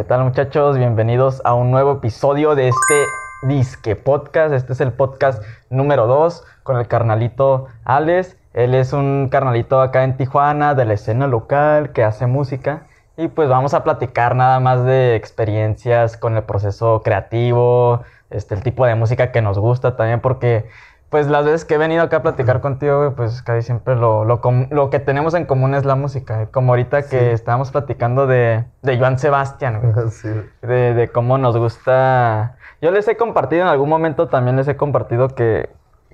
¿Qué tal muchachos? Bienvenidos a un nuevo episodio de este Disque Podcast. Este es el podcast número 2 con el carnalito Alex. Él es un carnalito acá en Tijuana de la escena local que hace música. Y pues vamos a platicar nada más de experiencias con el proceso creativo, este, el tipo de música que nos gusta también porque pues las veces que he venido acá a platicar contigo, pues casi siempre lo, lo, lo, que tenemos en común es la música. Como ahorita que estábamos platicando de, de Joan Sebastián, de, de, cómo nos gusta. Yo les he compartido en algún momento, también les he compartido que,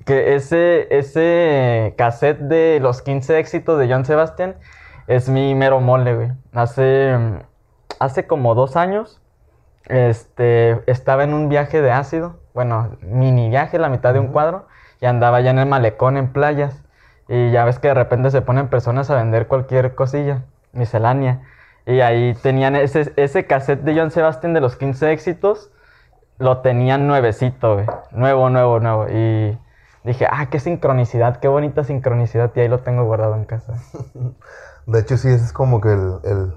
que ese, ese cassette de los 15 éxitos de Joan Sebastián es mi mero mole, güey. Hace, hace como dos años este, estaba en un viaje de ácido, bueno, mini viaje, la mitad de un cuadro y andaba ya en el malecón en playas. Y ya ves que de repente se ponen personas a vender cualquier cosilla, miscelánea. Y ahí tenían ese, ese cassette de John Sebastian de los 15 éxitos, lo tenían nuevecito, güey. Nuevo, nuevo, nuevo. Y dije, ah, qué sincronicidad, qué bonita sincronicidad. Y ahí lo tengo guardado en casa. De hecho, sí, ese es como que el,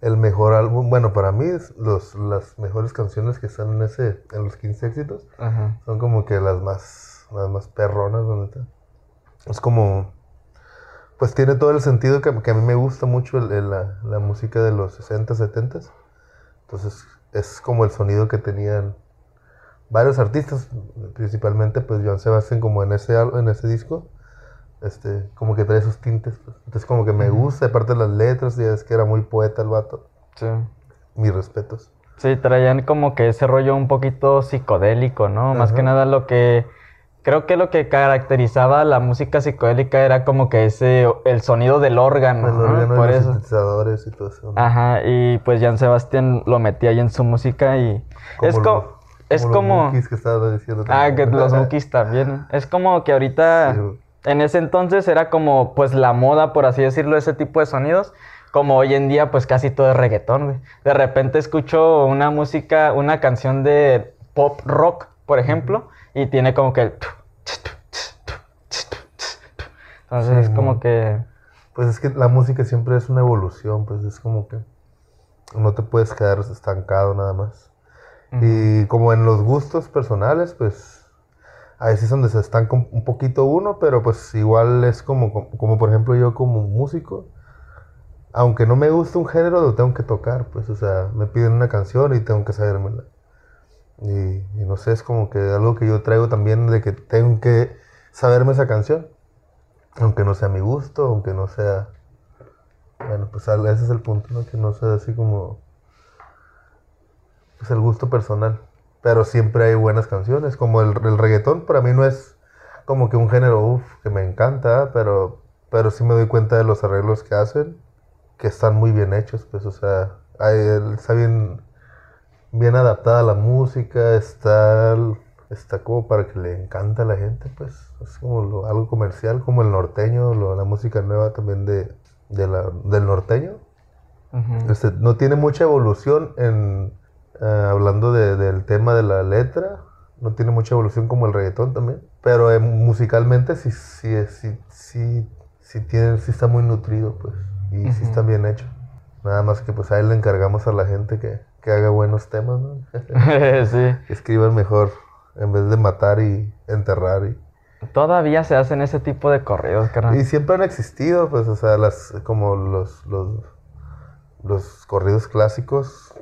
el, mejor álbum. Bueno, para mí, los, las mejores canciones que están en, ese, en los 15 éxitos son como que las más las más perronas, Es como, pues tiene todo el sentido que, a mí me gusta mucho la, música de los 60, 70. Entonces es como el sonido que tenían varios artistas, principalmente pues Joan Sebastián como en ese, en ese disco. Este, como que trae esos tintes. Pues. Entonces como que me gusta, aparte de las letras, ya es que era muy poeta el vato. Sí. Mis respetos. Sí, traían como que ese rollo un poquito psicodélico, ¿no? Más que nada lo que creo que lo que caracterizaba la música psicodélica era como que ese, el sonido del órgano. El órgano Por eso. sintetizadores y todo eso. Ajá, y pues Jan Sebastián lo metía ahí en su música y es como... es como... Los que estaba diciendo Ah, que los monkeys también. Es como que ahorita... En ese entonces era como pues la moda, por así decirlo, ese tipo de sonidos. Como hoy en día pues casi todo es reggaetón, güey. De repente escucho una música, una canción de pop rock, por ejemplo y tiene como que... Entonces es como que... Pues es que la música siempre es una evolución, pues es como que no te puedes quedar estancado nada más. Y como en los gustos personales, pues a veces es donde se estanca un poquito uno, pero pues igual es como, como, por ejemplo yo como músico, aunque no me guste un género, lo tengo que tocar, pues o sea, me piden una canción y tengo que sabérmela. Y, no sé, es como que algo que yo traigo también de que tengo que saberme esa canción. Aunque no sea mi gusto, aunque no sea... Bueno, pues ese es el punto, ¿no? Que no sea así como... Pues el gusto personal. Pero siempre hay buenas canciones. Como el, el reggaetón para mí no es como que un género, uff, que me encanta, pero, pero sí me doy cuenta de los arreglos que hacen, que están muy bien hechos, pues, o sea, hay, está bien bien adaptada a la música, está, está como para que le encanta a la gente, pues es como algo comercial, como el norteño, la música nueva también de, del norteño. este, no tiene mucha evolución en, eh, hablando del tema de la letra, no tiene mucha evolución como el reggaetón también, pero eh, musicalmente sí, sí, sí, sí, sí, tiene, sí está muy nutrido, pues, y sí está bien hecho. Nada más que pues ahí le encargamos a la gente que, que haga buenos temas, ¿no? sí. Que escriban mejor en vez de matar y enterrar y... Todavía se hacen ese tipo de corridos, carnal. Y siempre han existido, pues, o sea, las, como los, los, los corridos clásicos.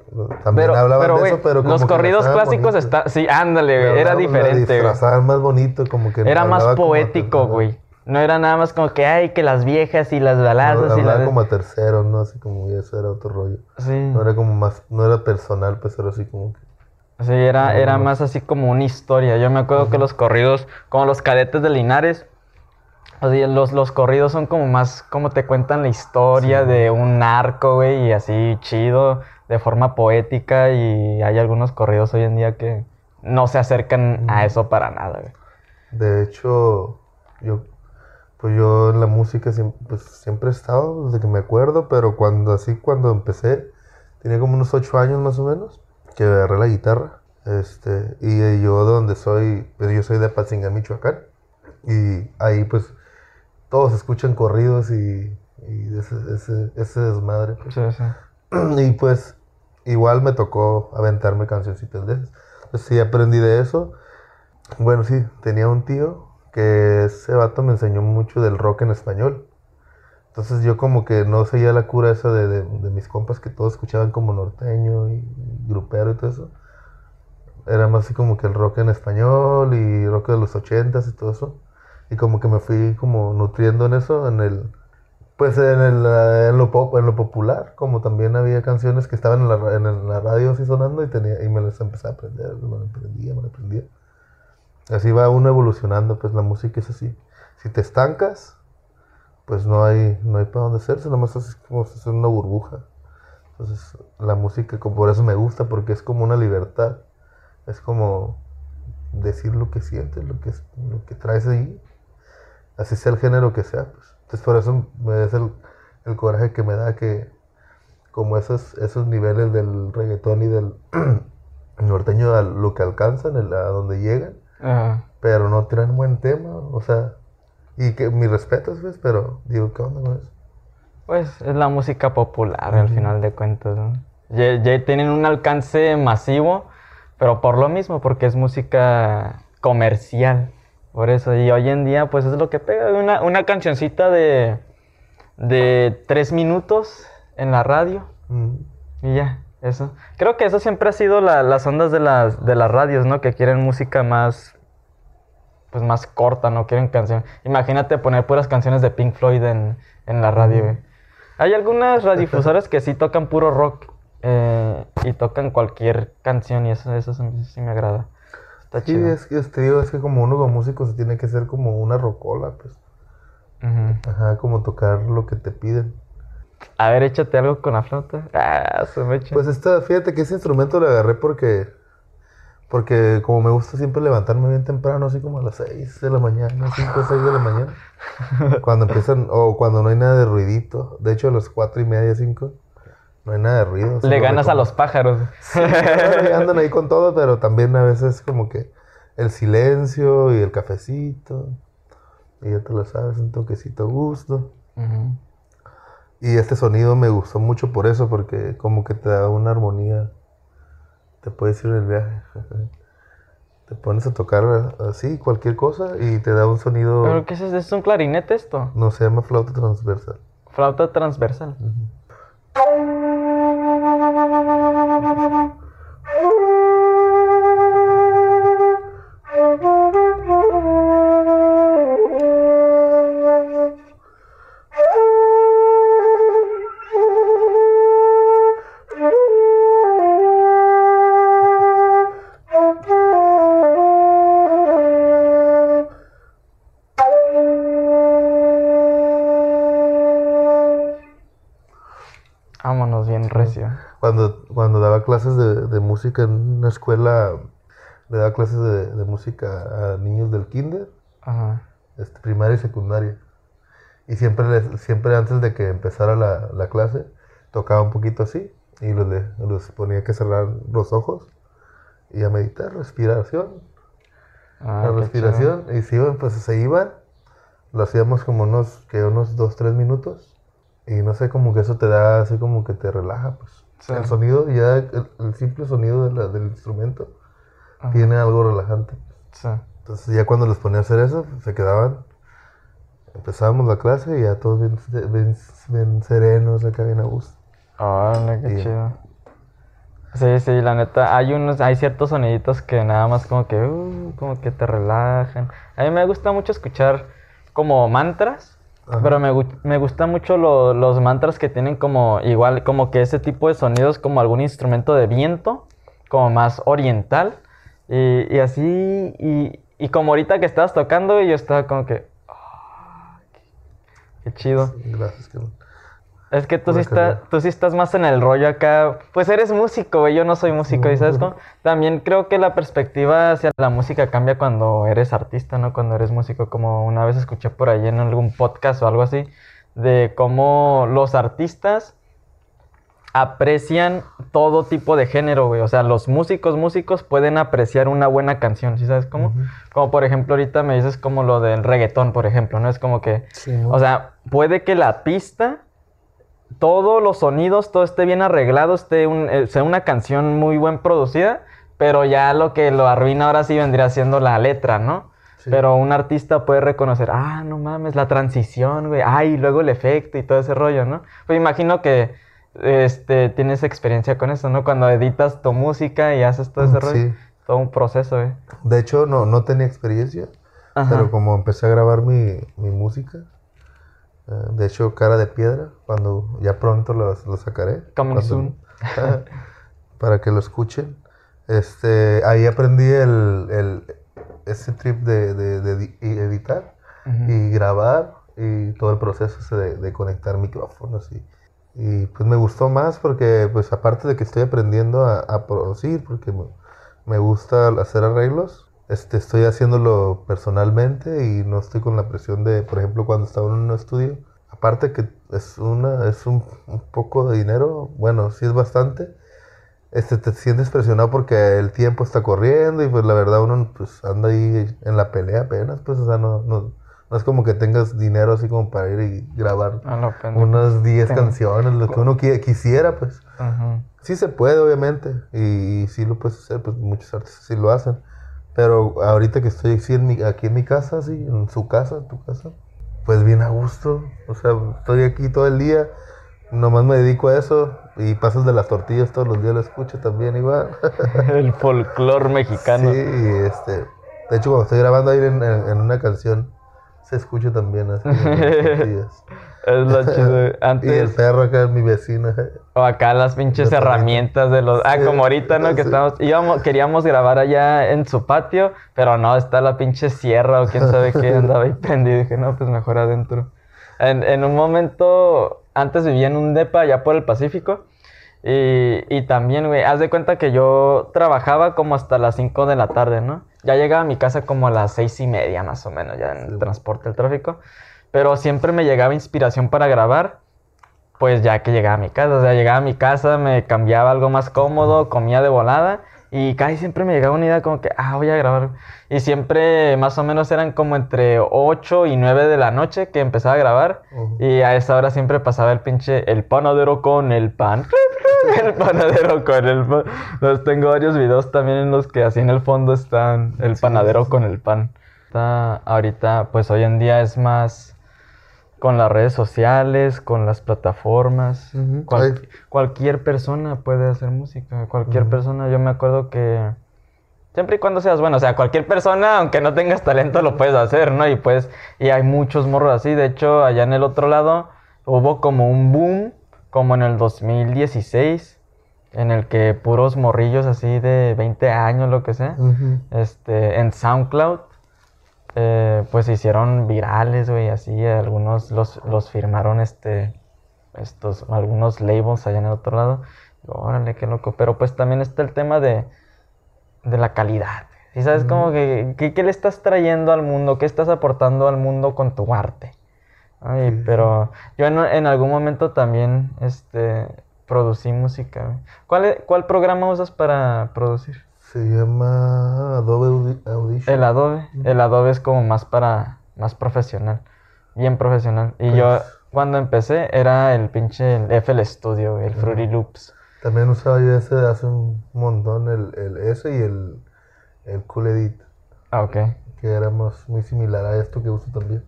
También hablaban de eso, pero como Los corridos clásicos está, sí, ándale, era diferente. Disfrazaban más bonito, como que. Era más poético, güey. No era nada más como que, ay, que las viejas y las balazos y las... como a terceros, ¿no? Así como eso era otro rollo. Sí. No era como más, no era personal, pues era así como que... Sí, era, era más así como una historia. Yo me acuerdo que los corridos, como los cadetes de Linares, así, los, los corridos son como más, como te cuentan la historia de un narco, güey, y así chido, de forma poética, y hay algunos corridos hoy en día que no se acercan a eso para nada, güey. De hecho, yo pues yo en la música siempre, pues, siempre he estado, desde que me acuerdo, pero cuando así, cuando empecé, tenía como unos ocho años más o menos, que agarré la guitarra. Este, y yo de donde soy, pues yo soy de Pazinga, Michoacán. Y ahí pues todos escuchan corridos y, ese, ese, desmadre. Pues. Sí, sí. Y pues igual me tocó aventarme cancioncitas de esas. Entonces sí aprendí de eso. Bueno, sí, tenía un tío que ese vato me enseñó mucho del rock en español. Entonces yo como que no seguía la cura esa de, de, de mis compas que todos escuchaban como norteño y grupero y todo eso. Era más así como que el rock en español y rock de los ochentas y todo eso. Y como que me fui como nutriendo en eso, en el... Pues en, el, en, lo pop, en lo popular, como también había canciones que estaban en la, en la radio así sonando y, tenía, y me las empecé a aprender, me las aprendía, me las aprendía. Así va uno evolucionando, pues la música es así. Si te estancas, pues no hay, no hay para dónde hacerse, nomás es como fuera una burbuja. Entonces, la música, por eso me gusta, porque es como una libertad. Es como decir lo que sientes, lo que, lo que traes ahí. Así sea el género que sea, pues. Entonces, por eso me es el, el coraje que me da que, como esos, esos niveles del reggaetón y del norteño, a lo que alcanzan, a donde llegan, Ajá. pero no tienen buen tema, o sea, y que mi respeto, ¿ves? Pero digo, ¿qué onda con eso? Pues es la música popular al final de cuentas. ¿no? Ya, ya tienen un alcance masivo, pero por lo mismo, porque es música comercial. Por eso, y hoy en día, pues es lo que pega. Una, una cancioncita de, de tres minutos en la radio y ya, eso. Creo que eso siempre ha sido la- las ondas de las, de las radios, ¿no? Que quieren música más, pues más corta, ¿no? Quieren canciones. Imagínate poner puras canciones de Pink Floyd en, en la radio, güey. Hay algunas radiodifusoras que sí tocan puro rock eh, y tocan cualquier canción y eso, eso sí, me agrada. Está Sí, chido. es que te digo, es que como uno como músico se tiene que ser como una rocola, pues. Ajá, como tocar lo que te piden. A ver, échate algo con la flauta. Ah, se me echa. Pues esta, fíjate que ese instrumento lo agarré porque, porque como me gusta siempre levantarme bien temprano, así como a las 6 de la mañana, 5 o 6 de la mañana. Cuando empiezan, o cuando no hay nada de ruidito. De hecho, a las 4 y media, 5, no hay nada de ruido. Le ganas a los pájaros. Y andan ahí con todo, pero también a veces como que el silencio y el cafecito. Y ya te lo sabes, un toquecito gusto. Ujú. Y este sonido me gustó mucho por eso, porque como que te da una armonía. Te puedes ir el viaje. Te pones a tocar así, cualquier cosa, y te da un sonido. ¿Pero qué es? ¿Es un clarinete esto? No, se llama flauta transversal. Flauta transversal. Vámonos Cuando, cuando daba clases de, de música en una escuela, le daba clases de, de música a niños del kinder. Ajá. este, primaria y secundaria. Y siempre, les- siempre antes de que empezara la, la clase, tocaba un poquito así y los, de- los ponía que cerrar los ojos y a meditar, respiración, Ah, la respiración. Y se iban, pues se iban, lo hacíamos como unos, que unos dos, tres minutos. Y no sé, como que eso te da, así como que te relaja, pues. El sonido, ya el, el simple sonido de la- del instrumento Ajá. tiene algo relajante. Sí. Entonces ya cuando les ponía a hacer eso, se quedaban, empezábamos la clase y ya todos bien, bien- bien serenos, acá bien a gusto. Órale, qué chido. Sí, sí, la neta, hay unos, hay ciertos soniditos que nada más como que, uh, como que te relajan. A mí me gusta mucho escuchar como mantras, Ajá. pero me, me gustan mucho lo- los mantras que tienen como, igual, como que ese tipo de sonidos como algún instrumento de viento, como más oriental. Y, y así, y, y como ahorita que estabas tocando, y yo estaba como que, "Ah, qué, qué chido. Gracias, que Es que tú sí, tú sí estás más en el rollo acá. Pues eres músico, güey. Yo no soy músico. ¿Y sabes cómo? También creo que la perspectiva hacia la música cambia cuando eres artista, ¿no? Cuando eres músico. Como una vez escuché por ahí en algún podcast o algo así. De cómo los artistas aprecian todo tipo de género, güey. O sea, los músicos, músicos pueden apreciar una buena canción, ¿sí sabes cómo? Como por ejemplo ahorita me dices como lo del reggaetón, por ejemplo, ¿no? Es como que... Sí, O sea, puede que la pista todos los sonidos, todo esté bien arreglado, esté un- eh, sea una canción muy buen producida, pero ya lo que lo arruina ahora sí vendría siendo la letra, ¿no? Sí. Pero un artista puede reconocer, ah, no mames, la transición, güey, ay, luego el efecto y todo ese rollo, ¿no? Pues imagino que este, tienes experiencia con eso, ¿no? Cuando editas tu música y haces todo ese rollo, Sí. todo un proceso, güey. De hecho, no, no tenía experiencia, Ajá. pero como empecé a grabar mi, mi música, eh, de hecho, Cara de Piedra, cuando ya pronto lo, lo sacaré. Coming cuando- soon. para que lo escuchen. Este, ahí aprendí el, el- ese trip de, de- editar y grabar y todo el proceso de, de conectar micrófonos y, y, pues me gustó más porque pues aparte de que estoy aprendiendo a, a producir porque me, me gusta hacer arreglos este estoy haciéndolo personalmente y no estoy con la presión de por ejemplo cuando estaba en un estudio aparte que es una es un, un poco de dinero bueno sí es bastante este, te sientes presionado porque el tiempo está corriendo y pues la verdad uno pues anda ahí en la pelea apenas, pues o sea, no, no, no es como que tengas dinero así como para ir y grabar unas 10 Tengo- canciones, lo que uno qui- quisiera, pues. Ujú. Sí se puede, obviamente, y, y sí lo puedes hacer, pues muchos artistas sí lo hacen. Pero ahorita que estoy aquí en mi, aquí en mi casa, así, en su casa, en tu casa, pues bien a gusto. O sea, estoy aquí todo el día, nomás me dedico a eso, y pasas de las tortillas todos los días, lo escucho también igual. El folclore mexicano. Sí, y este, de hecho cuando estoy grabando ahí en, en- una canción, se escucha también así. las tortillas. Es lo chido. Y el Antes, perro acá es mi vecino. O acá las pinches herramientas de los. Ah, Sí, como ahorita, ¿no? Que sí. estamos. Íbamos, queríamos grabar allá en su patio, pero no, está la pinche sierra o quién sabe qué andaba ahí prendido. Dije, no, pues mejor adentro. En, en un momento, antes vivía en un depa allá por el Pacífico. Y, y también, güey, haz de cuenta que yo trabajaba como hasta las 5 de la tarde, ¿no? Ya llegaba a mi casa como a las seis y media, más o menos, ya en el transporte, el tráfico. Pero siempre me llegaba inspiración para grabar, pues ya que llegaba a mi casa. O sea, llegaba a mi casa, me cambiaba algo más cómodo, comía de volada. Y casi siempre me llegaba una idea como que, ah, voy a grabar. Y siempre más o menos eran como entre 8 y 9 de la noche que empezaba a grabar. Ujú. Y a esa hora siempre pasaba el pinche, el panadero con el pan. El panadero con el pan. Entonces, tengo varios videos también en los que así en el fondo están el panadero con el pan. Está- ahorita, pues hoy en día es más con las redes sociales, con las plataformas. Cual- cualquier persona puede hacer música. Cualquier persona. Yo me acuerdo que siempre y cuando seas bueno, o sea, cualquier persona, aunque no tengas talento, lo puedes hacer, ¿no? Y pues, y hay muchos morros así. De hecho, allá en el otro lado hubo como un boom, como en el 2016, en el que puros morrillos así de 20 años, lo que sea, este, en SoundCloud, eh, pues se hicieron virales, güey, así, algunos los, los firmaron, este, estos, algunos labels allá en el otro lado. Digo, órale, qué loco. Pero pues también está el tema de, de la calidad. ¿Y sabes como que, que- qué le estás trayendo al mundo? ¿Qué estás aportando al mundo con tu arte? Ay, Sí. pero yo en, en algún momento también, este, producí música. ¿Cuál, ¿Cuál programa usas para producir? Se llama Adobe Audi- Audition. El Adobe. El Adobe es como más para, más profesional. Bien profesional. Y yo, Pues- cuando empecé, era el pinche el FL Studio, el Fruity Loops. También usaba yo ese hace un montón, el, el S y el, el Cool Edit, Ah, ok. que éramos muy similar a esto que uso también.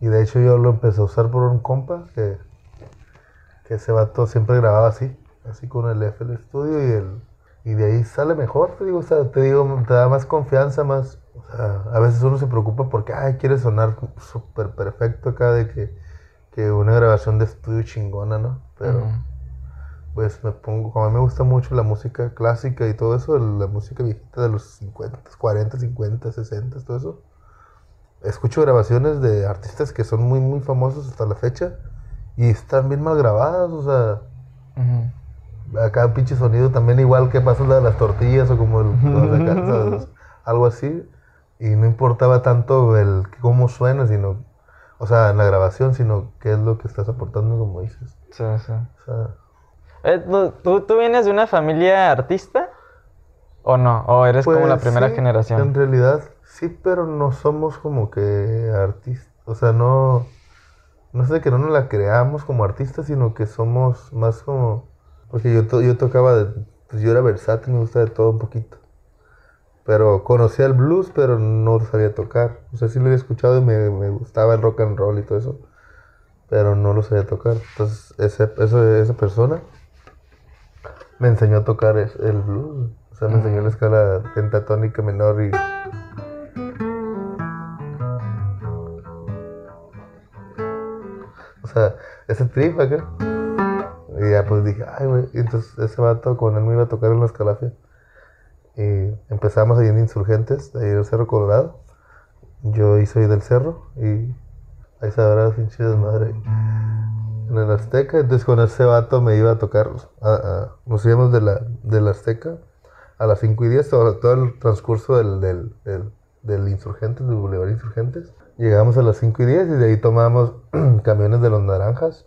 Y de hecho yo lo empecé a usar por un compa que, que ese vato siempre grababa así, así con el FL Studio y el y de ahí sale mejor, te digo, o sea, te digo, te da más confianza, más, o sea, a veces uno se preocupa porque, ay, quiere sonar súper perfecto acá de que, que una grabación de estudio chingona, ¿no? Pero pues me pongo, como a mí me gusta mucho la música clásica y todo eso, la música viejita de los 50, 40, 50, 60, todo eso. Escucho grabaciones de artistas que son muy, muy famosos hasta la fecha y están bien mal grabadas, o sea, Ujú. Acá un pinche sonido también igual que pasa la de las tortillas o como el, acá, ¿sabes? algo así. Y no importaba tanto el cómo suena, sino, o sea, en la grabación, sino qué es lo que estás aportando, como dices. Sí, sí. O sea, Eh, ¿tú, tú, vienes de una familia artista? ¿O no? ¿O eres como la Pues, primera sí, generación? En realidad, sí, pero no somos como que artistas. O sea, no. no sé, que no nos la creamos como artistas, sino que somos más como... Porque yo, to- yo tocaba, de, pues yo era versátil, me gusta de todo un poquito. Pero conocía el blues, pero no lo sabía tocar. O sea, sí lo había escuchado y me, me gustaba el rock and roll y todo eso. Pero no lo sabía tocar. Entonces, ese, eso- esa persona me enseñó a tocar el blues. O sea, me enseñó la escala pentatónica menor y... O sea, ese trip acá. Y ya pues dije, ay, güey. Entonces ese vato con él me iba a tocar en la escalafia. Y empezamos ahí en Insurgentes, ahí del Cerro Colorado. Yo ahí del cerro y ahí se habrá pinche desmadre. En el Azteca, entonces con ese vato me iba a tocar. a- a- nos íbamos de la, de la Azteca a las 5 y 10, todo, todo el transcurso del, del, del, del Insurgentes, del Boulevard Insurgentes. Llegamos a las 5 y 10 y de ahí tomamos camiones de los naranjas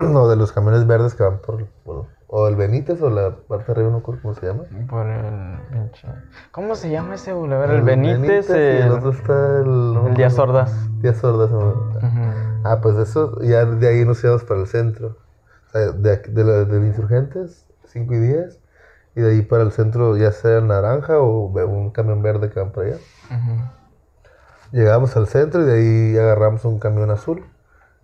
o de los camiones verdes que van por, por- o el Benítez o la parte de arriba, no cómo se llama. Por el pinche. ¿Cómo se llama ese boulevard? El Benítez, y el el, otro está el... no el Díaz. Ordaz. No. Ah, pues eso, ya de ahí nos íbamos para el centro. O sea, de, aquí- de, la- de Insurgentes, 5 y 10. Y de ahí para el centro, ya sea naranja o un camión verde que van para allá. Ujú. Llegamos al centro y de ahí agarramos un camión azul.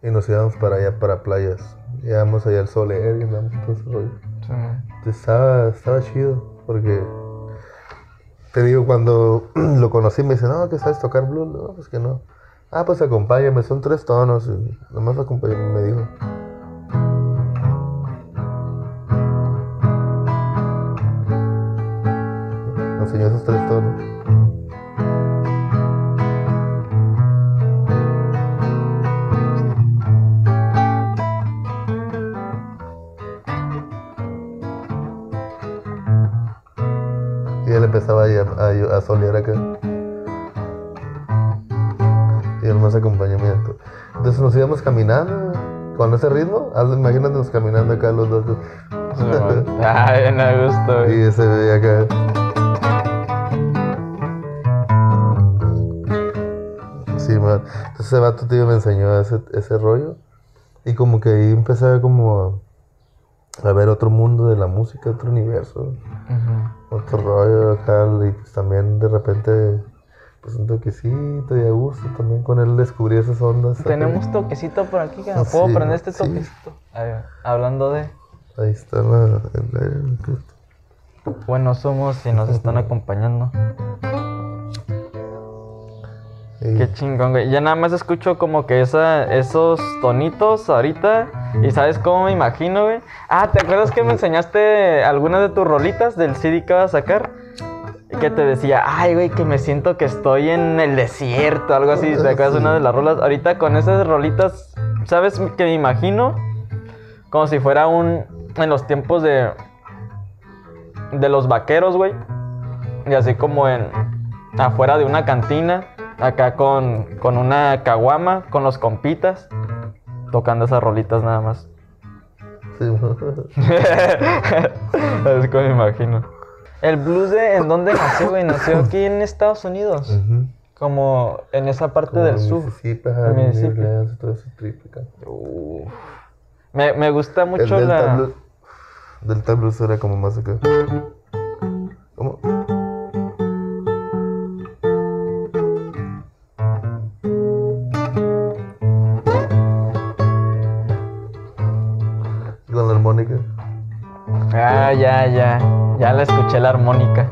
Y nos íbamos para allá, para playas. Llegamos allá al Soler y andamos todo ese rollo. Sí. Entonces, Estaba, estaba chido, porque te digo, cuando lo conocí me dice, no, que sabes tocar blues, no, pues que no. Ah, pues acompáñame, son tres tonos, y nomás acompáñame, me dijo. Me enseñó esos tres tonos. Empezaba a, a, a solear acá. Y él más acompañamiento. Entonces nos íbamos caminando con ese ritmo. Imagínate caminando acá los dos. Sí, man. Ay, me gusta, y ese veía acá. Sí, man. Entonces ese vato tío me enseñó ese, ese rollo. Y como que ahí empecé como a, a ver otro mundo de la música, otro universo. Ujú. Otro rollo acá, y pues también de repente, pues un toquecito y a gusto también con él descubrí esas ondas. acá. Tenemos toquecito por aquí, que Ah, ¿puedo sí, prender este sí. toquecito? Hablando de Ahí está la, el aire. buenos somos y nos están acompañando. Qué chingón, güey. Ya nada más escucho como que esa, esos tonitos ahorita. ¿Y sabes cómo me imagino, güey? Ah, ¿te acuerdas que me enseñaste algunas de tus rolitas del CD que vas a sacar? Que te decía, ay, güey, que me siento que estoy en el desierto, algo así. ¿Te acuerdas de una de las rolas? Ahorita con esas rolitas, ¿sabes que me imagino? Como si fuera un. En los tiempos de. De los vaqueros, güey. Y así como en. Afuera de una cantina. Acá con, con una caguama, con los compitas. Tocando esas rolitas nada más. sí, es como me imagino. El blues de en dónde nació, güey? Nació aquí en Estados Unidos. Como en esa parte Como del sur. Mississippi, En todo. Uf. Me, me gusta El mucho Delta la. Blues. Delta Blues era como más acá. ¿Cómo? Ah, ya, ya. Ya la escuché la armónica.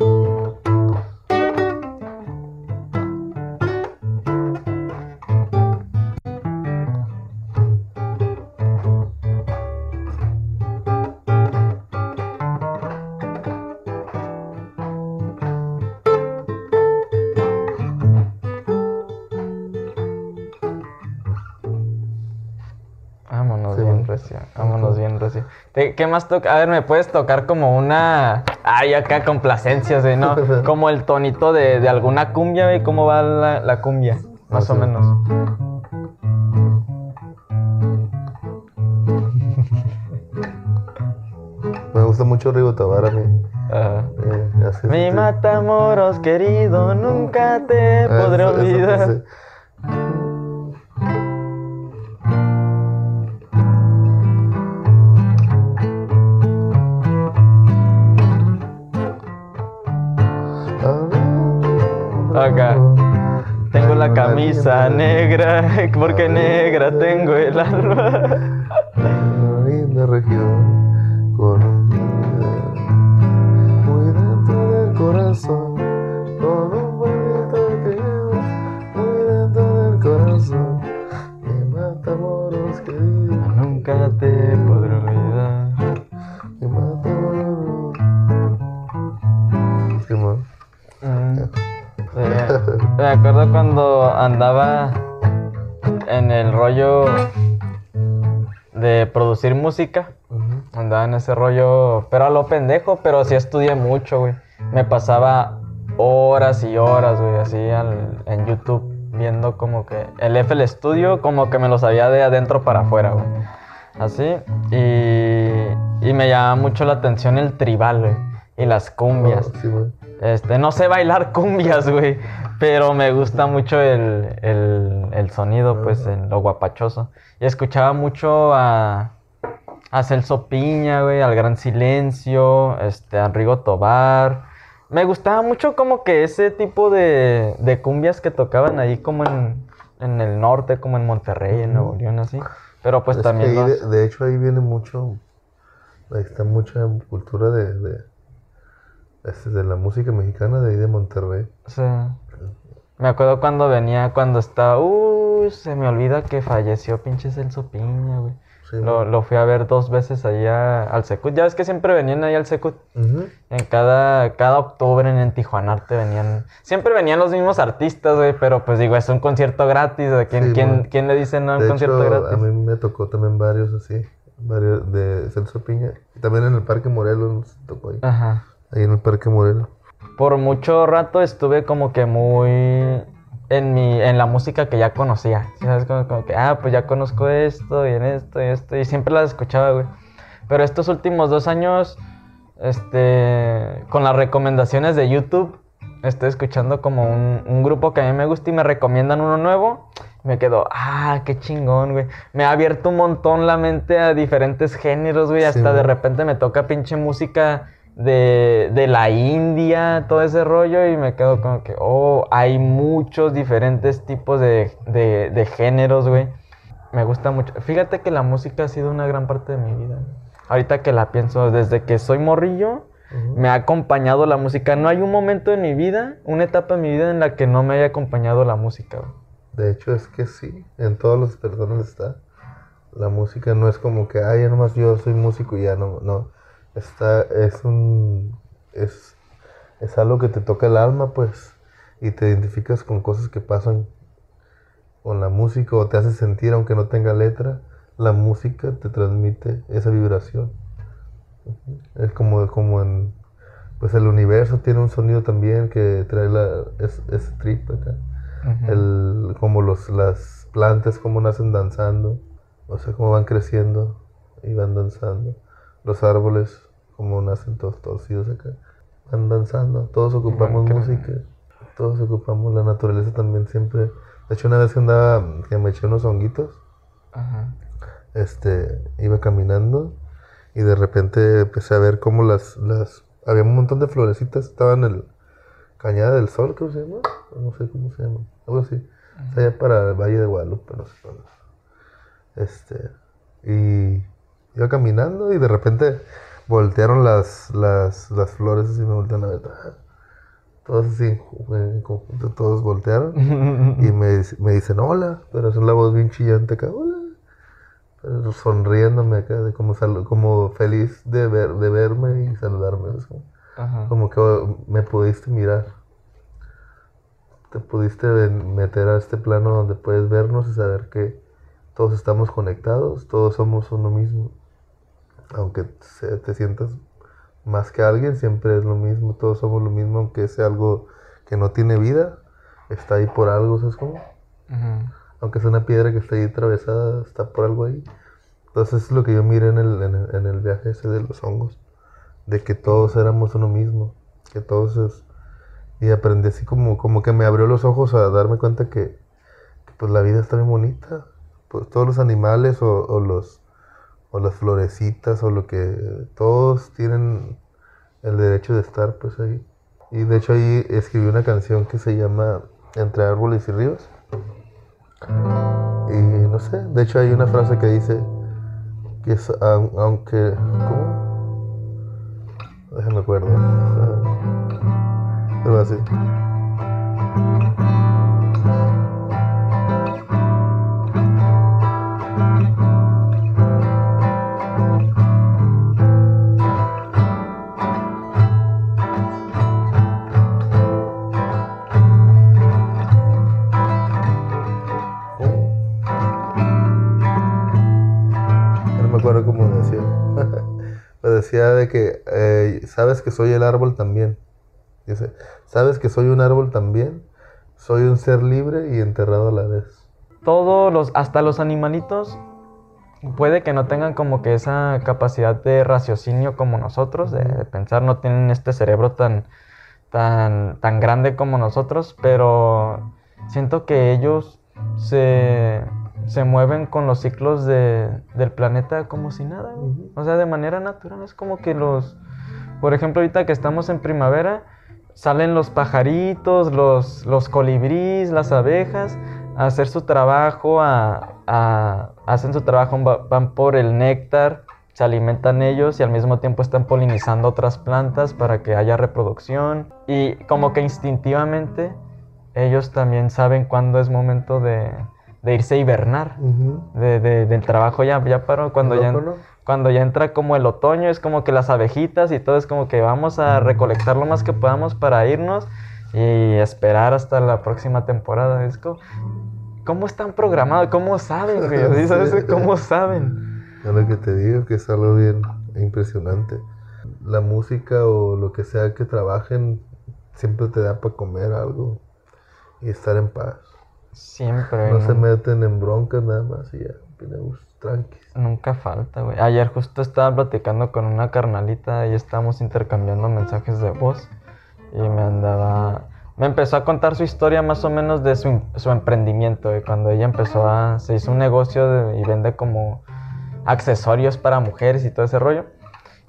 ¿Qué más toca? A ver, ¿me puedes tocar como una... Ay, acá complacencias, güey, ¿no? Como el tonito de, de alguna cumbia, güey. ¿Cómo va la, la cumbia? Más o menos. Me gusta mucho Rigo Tobar a mí. Ajá. Eh, Mi matamoros querido, nunca te Ah, podré eso- olvidar. Camisa negra, porque negra tengo el alma. Producir música. Andaba en ese rollo, pero a lo pendejo, pero sí estudié mucho, güey. Me pasaba horas y horas, güey, así al- en YouTube, viendo como que el FL Studio, como que me lo sabía de adentro para afuera, güey. Así, y, y me llamaba mucho la atención el tribal, güey, y las cumbias. Oh. Este, no sé bailar cumbias, güey, pero me gusta mucho el, el, el sonido, pues, el- lo guapachoso. Y escuchaba mucho a, a Celso Piña, güey, al Gran Silencio, este, a Rigo Tobar. Me gustaba mucho como que ese tipo de, de cumbias que tocaban ahí como en, en el norte, como en Monterrey, en Nuevo León, así. Pero pues Es también ahí los- de, de hecho ahí viene mucho, ahí está mucha cultura de, de, este, de la música mexicana de ahí de Monterrey. Sí. Me acuerdo cuando venía, cuando estaba. Uy, se me olvida que falleció pinche Celso Piña, güey. Sí, Lo, lo fui a ver dos veces allá al Secut. Ya ves que siempre venían ahí al Secut. En cada, cada octubre en, en Tijuanarte venían. Siempre venían los mismos artistas, güey. Pero pues digo, es un concierto gratis. ¿a ¿Quién, Sí, quién, quién le dice no a un concierto hecho, gratis? a mí me tocó también varios así, varios de Celso Piña. Y también en el Parque Morelos nos tocó ahí, Ajá. ahí en el Parque Morelos. Por mucho rato estuve como que muy en mi en la música que ya conocía. ¿sí ¿Sabes? Como, como que, ah, pues ya conozco esto y en esto y esto. Y siempre las escuchaba, güey. Pero estos últimos dos años, este, con las recomendaciones de YouTube, estoy escuchando como un, un grupo que a mí me gusta y me recomiendan uno nuevo. Me quedo, ah, qué chingón, güey. Me ha abierto un montón la mente a diferentes géneros, güey. Sí, Hasta de güey. repente me toca pinche música de, de la India, todo ese rollo, y me quedo como que, oh, hay muchos diferentes tipos de, de, de géneros, güey. Me gusta mucho. Fíjate que la música ha sido una gran parte de mi vida. Ahorita que la pienso, desde que soy morrillo, me ha acompañado la música. No hay un momento en mi vida, una etapa en mi vida en la que no me haya acompañado la música, güey. De hecho, es que sí, en todas las personas está. La música no es como que, ay, ya nomás yo soy músico y ya no, no. Está, es un, es, es algo que te toca el alma, pues, y te identificas con cosas que pasan con la música o te hace sentir, aunque no tenga letra, la música te transmite esa vibración. Es como, como en, pues el universo tiene un sonido también que trae la, es, ese trip acá el, como los, las plantas, cómo nacen danzando, o sea, cómo van creciendo y van danzando. Los árboles, cómo nacen todos torcidos acá, van danzando. Todos ocupamos música, todos ocupamos la naturaleza también siempre. De hecho, una vez que andaba, que me eché unos honguitos, Ajá. este, iba caminando y de repente empecé a ver cómo las, las, había un montón de florecitas, estaban en el Cañada del Sol, creo que se llama, no sé cómo se llama, algo así, está allá para el Valle de Guadalupe, no sé dónde. Este, y iba caminando y de repente voltearon las, las, las flores así, me voltearon a ver, ah, todos así, en conjunto, todos voltearon y me, me dicen hola, pero es una voz bien chillante acá, hola pero sonriéndome acá, de como, sal- como feliz de, ver, de verme y saludarme. como, Ajá. como que oh, me pudiste mirar. Te pudiste meter a este plano donde puedes vernos y saber que todos estamos conectados, todos somos uno mismo. Aunque te sientas más que alguien, siempre es lo mismo, todos somos lo mismo, aunque sea algo que no tiene vida, está ahí por algo, ¿sabes cómo? Ujú. aunque es una piedra que está ahí atravesada, está por algo ahí. Entonces es lo que yo miré en el, en el, en el viaje ese de los hongos, de que todos éramos uno mismo, que todos es... Y aprendí así como, como que me abrió los ojos a darme cuenta que, que, pues la vida está bien bonita. Pues todos los animales o, o los o las florecitas o lo que todos tienen el derecho de estar pues ahí. Y de hecho ahí escribí una canción que se llama Entre árboles y ríos. Y no sé, de hecho hay una frase que dice que es aun- aunque... ¿Cómo? Déjame acuerdo. Algo así. Decía de que eh, sabes que soy el árbol también. Dice, sabes que soy un árbol también. Soy un ser libre y enterrado a la vez. Todos los, hasta los animalitos, puede que no tengan como que esa capacidad de raciocinio como nosotros, de, de pensar, no tienen este cerebro tan, tan, tan grande como nosotros, pero siento que ellos se, se mueven con los ciclos de, del planeta como si nada, güey. Ujú. o sea, de manera natural, es como que los, por ejemplo, ahorita que estamos en primavera, salen los pajaritos, los, los colibríes, las abejas, a hacer su trabajo, a, a- hacen su trabajo, va- van por el néctar, se alimentan ellos y al mismo tiempo están polinizando otras plantas para que haya reproducción. Y como que instintivamente ellos también saben cuándo es momento de, de irse a hibernar. De, de- del trabajo ya, ya paró cuando ya, cuando ya entra como el otoño, es como que las abejitas y todo es como que vamos a recolectar lo más que podamos para irnos y esperar hasta la próxima temporada. Es como, ¿cómo están programados? ¿Cómo saben. ¿Cómo saben? Es lo que te digo, que es algo bien impresionante. La música o lo que sea que trabajen siempre te da para comer algo y estar en paz. Siempre, No se meten en broncas nada más y ya, gusto, tranquis. nunca falta, güey. Ayer justo estaba platicando con una carnalita y estábamos intercambiando mensajes de voz y me andaba... Me empezó a contar su historia más o menos de su, su emprendimiento, güey, cuando ella empezó a... Se hizo un negocio de- y vende como accesorios para mujeres y todo ese rollo.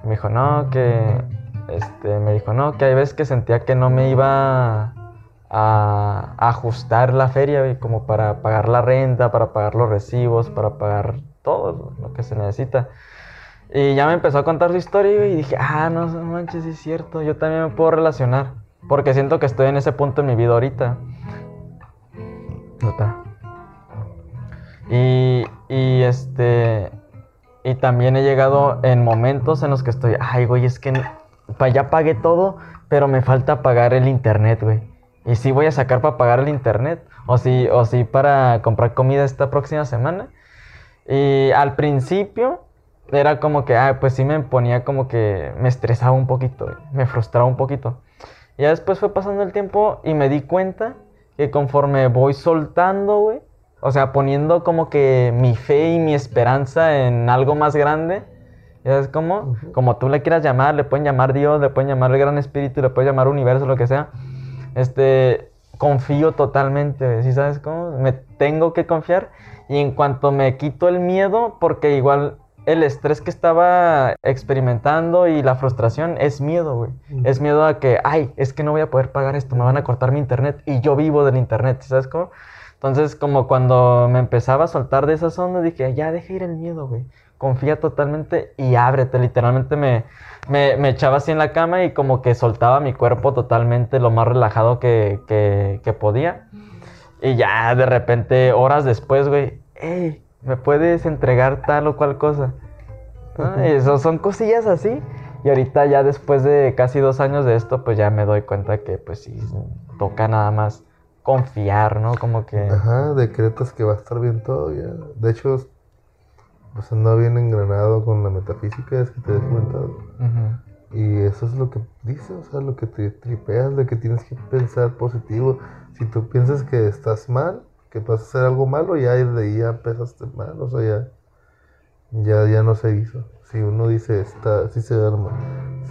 Y me dijo, no, que... Este, me dijo, no, que hay veces que sentía que no me iba a, ajustar la feria, como para pagar la renta, para pagar los recibos, para pagar todo lo que se necesita. Y ya me empezó a contar su historia y dije, ah, no manches, es cierto, yo también me puedo relacionar. Porque siento que estoy en ese punto en mi vida ahorita. Y, y este. Y también he llegado en momentos en los que estoy, ay, güey, es que ya pagué todo, pero me falta pagar el internet, güey. Y sí voy a sacar para pagar el internet. O sí, o sí para comprar comida esta próxima semana. Y al principio era como que, ah, pues sí me ponía como que me estresaba un poquito, me frustraba un poquito. Y ya después fue pasando el tiempo y me di cuenta que conforme voy soltando, güey, o sea, poniendo como que mi fe y mi esperanza en algo más grande, ya es como, como tú le quieras llamar, le pueden llamar Dios, le pueden llamar el Gran Espíritu, le pueden llamar universo, lo que sea. Este, confío totalmente, ¿sí sabes cómo? Me tengo que confiar y en cuanto me quito el miedo, porque igual el estrés que estaba experimentando y la frustración es miedo, güey. Es miedo a que, ay, es que no voy a poder pagar esto, me van a cortar mi internet y yo vivo del internet, ¿sabes cómo? Entonces, como cuando me empezaba a soltar de esas ondas, dije, ya deja ir el miedo, güey. Confía totalmente y ábrete. Literalmente me, me, me echaba así en la cama y como que soltaba mi cuerpo totalmente lo más relajado que, que, que podía. Y ya de repente, horas después, güey, hey, ¿me puedes entregar tal o cual cosa? Eso son cosillas así. Y ahorita ya después de casi dos años de esto, pues ya me doy cuenta que pues sí, toca nada más confiar, ¿no? Como que... Ajá, decretas que va a estar bien todo ya. De hecho, pues anda bien engranado con la metafísica, es que te he comentado. Ujú. Y eso es lo que dice, o sea, lo que te tripeas, de que tienes que pensar positivo. Si tú piensas que estás mal, que vas a hacer algo malo, ya de ahí ya empezaste mal, o sea, ya, ya, ya no se hizo. Si uno dice, está, si se arma,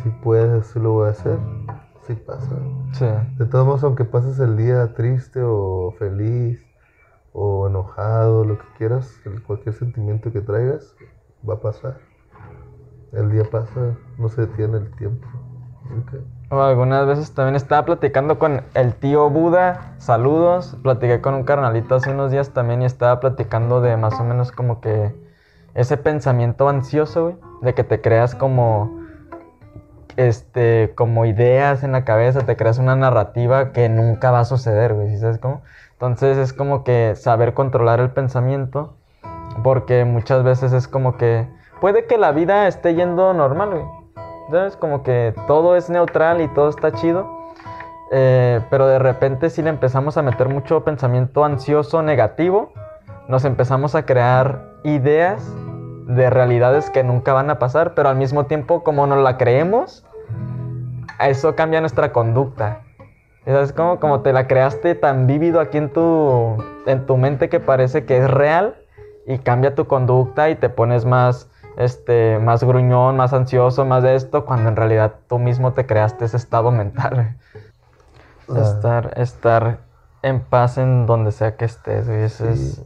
si puedes, sí lo voy a hacer, sí pasa. Sí. De todos modos, aunque pases el día triste o feliz o enojado, lo que quieras, cualquier sentimiento que traigas, va a pasar. El día pasa, no se detiene el tiempo. O algunas veces también estaba platicando con el tío Buda, saludos, platiqué con un carnalito hace unos días también y estaba platicando de más o menos como que ese pensamiento ansioso, güey, de que te creas como este como ideas en la cabeza, te creas una narrativa que nunca va a suceder, güey, ¿sí ¿sabes cómo? Entonces es como que saber controlar el pensamiento porque muchas veces es como que puede que la vida esté yendo normal, güey. ¿Sabes? Como que todo es neutral y todo está chido. Eh, pero de repente si le empezamos a meter mucho pensamiento ansioso, negativo, nos empezamos a crear ideas de realidades que nunca van a pasar, pero al mismo tiempo como no la creemos, eso cambia nuestra conducta. Es como, como te la creaste tan vívido aquí en tu, en tu mente que parece que es real y cambia tu conducta y te pones más, este, más gruñón, más ansioso, más de esto, cuando en realidad tú mismo te creaste ese estado mental. Estar, estar en paz en donde sea que estés, Eso es,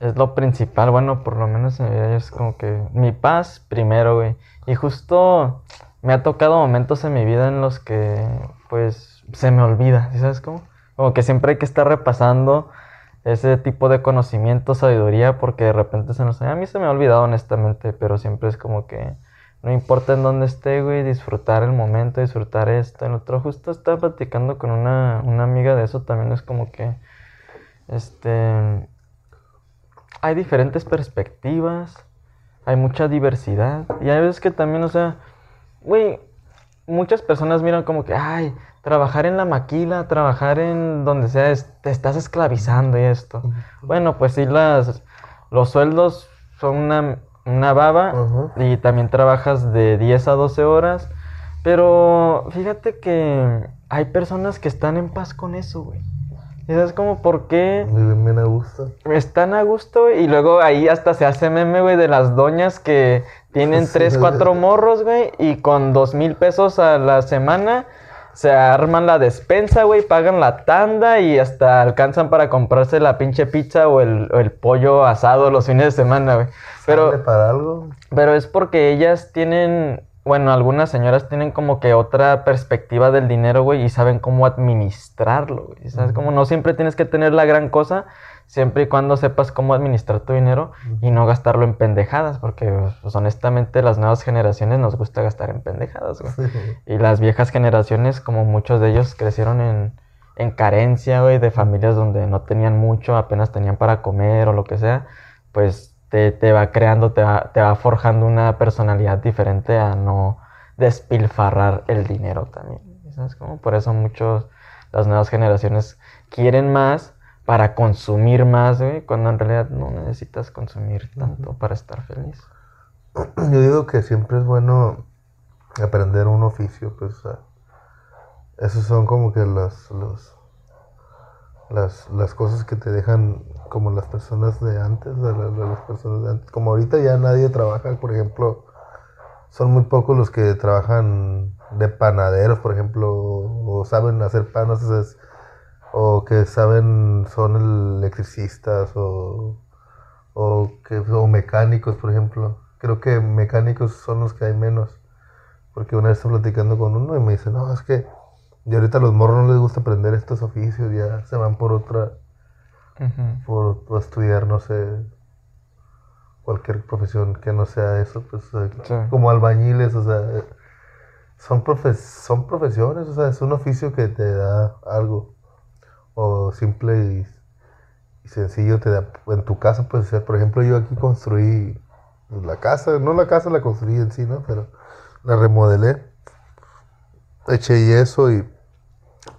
es lo principal. Bueno, por lo menos en mi vida es como que mi paz primero, güey. Y justo me ha tocado momentos en mi vida en los que, pues, se me olvida, ¿sabes cómo? Como que siempre hay que estar repasando ese tipo de conocimiento, sabiduría, porque de repente se nos... A mí se me ha olvidado honestamente, pero siempre es como que no importa en dónde esté, güey, disfrutar el momento, disfrutar esto. El otro justo estaba platicando con una, una amiga de eso, también es como que, este, hay diferentes perspectivas, hay mucha diversidad, y hay veces que también, o sea, güey, muchas personas miran como que, ay, trabajar en la maquila, trabajar en donde sea, te estás esclavizando y esto. Bueno, pues sí, las, los sueldos son una, una baba y también trabajas de 10 a 12 horas. Pero fíjate que hay personas que están en paz con eso, güey. Y sabes como por qué. Viven a gusto. Están a gusto, Y luego ahí hasta se hace meme, güey, de las doñas que tienen 3, 4 morros, güey. Y con dos mil pesos a la semana se arman la despensa, güey, pagan la tanda y hasta alcanzan para comprarse la pinche pizza o el, pollo asado los fines de semana, güey. Pero, para algo? pero es porque ellas tienen, bueno, algunas señoras tienen como que otra perspectiva del dinero, güey, y saben cómo administrarlo, güey. ¿Sabes? Como no siempre tienes que tener la gran cosa, siempre y cuando sepas cómo administrar tu dinero y no gastarlo en pendejadas, porque pues, honestamente las nuevas generaciones nos gusta gastar en pendejadas, güey. Y las viejas generaciones, como muchos de ellos crecieron en, en carencia, güey, de familias donde no tenían mucho, apenas tenían para comer o lo que sea, pues te, te va creando, te va, te va forjando una personalidad diferente a no despilfarrar el dinero también. ¿Sabes cómo? Por eso muchos, las nuevas generaciones quieren más, para consumir más, güey, cuando en realidad no necesitas consumir tanto para estar feliz. Yo digo que siempre es bueno aprender un oficio, pues, esos son como que los, los las, las, cosas que te dejan como las personas de antes, de, las personas de antes. Como ahorita ya nadie trabaja, por ejemplo, son muy pocos los que trabajan de panaderos, por ejemplo, o saben hacer pan, no sé, o que saben son electricistas o, o, que, o mecánicos, por ejemplo. Creo que mecánicos son los que hay menos. Porque una vez estoy platicando con uno y me dice, no, es que y ahorita a los morros no les gusta aprender estos oficios, ya se van por otra, por, estudiar, no sé, cualquier profesión que no sea eso, pues eh, como albañiles, o sea, eh, son, son profesiones, o sea, es un oficio que te da algo o simple y, sencillo te da, en tu casa puede ser, por ejemplo, yo aquí construí la casa, no la casa la construí en sí. Pero la remodelé, eché yeso y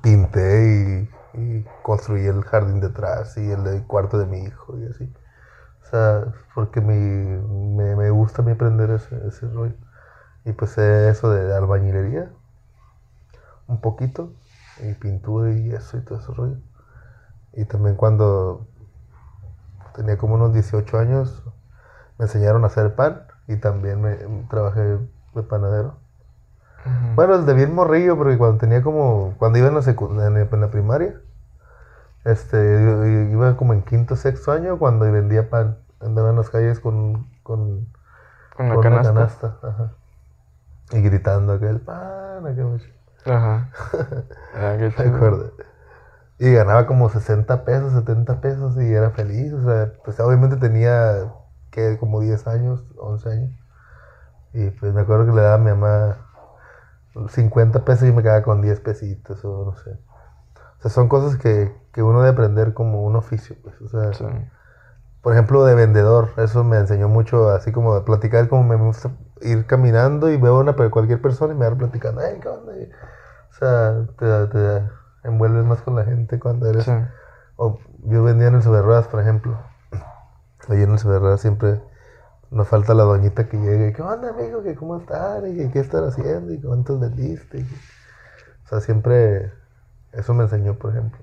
pinté y, construí el jardín detrás y el, cuarto de mi hijo y así. O sea, porque mi, me, gusta a mí aprender ese, ese rollo. Y pues eso de albañilería, un poquito y pintura y eso y todo ese rollo. Y también cuando tenía como unos 18 años, me enseñaron a hacer pan y también me, trabajé de panadero. Bueno, el de bien morrillo, porque cuando tenía como, cuando iba en la, en la primaria, este, iba como en quinto, sexto año cuando vendía pan. Andaba en las calles con, con, con, canasta. Y gritando aquel pan, aquel Ajá. Ah, qué Me acuerdo. Y ganaba como 60 pesos, 70 pesos y era feliz. O sea, pues obviamente tenía que como 10 años, 11 años. Y pues me acuerdo que le daba a mi mamá 50 pesos y me quedaba con 10 pesitos o no sé. O sea, son cosas que, que uno debe aprender como un oficio. Pues. O sea, Sí. por ejemplo, de vendedor, eso me enseñó mucho, así como de platicar, como me gusta ir caminando y veo a una, cualquier persona y me va platicando, "Hey, ¿qué onda?" Y, o sea, te, te envuelves más con la gente cuando eres... Sí. O yo vendía en el sobre ruedas, por ejemplo. Ahí en el sobre ruedas siempre nos falta la doñita que llegue, ¿qué onda, amigo? ¿Qué, ¿Cómo están? ¿Y qué, qué están haciendo? ¿Y cuántos vendiste? Y- o sea, siempre eso me enseñó, por ejemplo.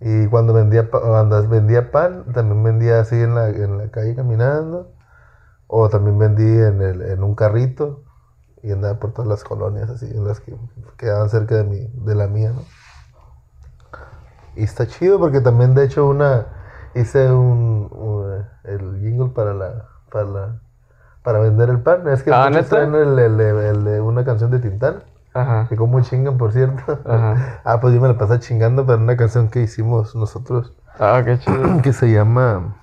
Y cuando vendía, cuando vendía pan, también vendía así en la, en la calle caminando. O también vendí en, el, en un carrito y andaba por todas las colonias así, en las que quedaban cerca de, mi, de la mía, ¿no? Y está chido porque también de hecho una hice un, un- el jingle para la para la para vender el pan. Es que Ah, traen el, el- el de una canción de Tintán. Ajá. Que como chingan, por cierto. Ajá. ah, pues yo me la pasé chingando para una canción que hicimos nosotros Ah, qué chido. que se llama.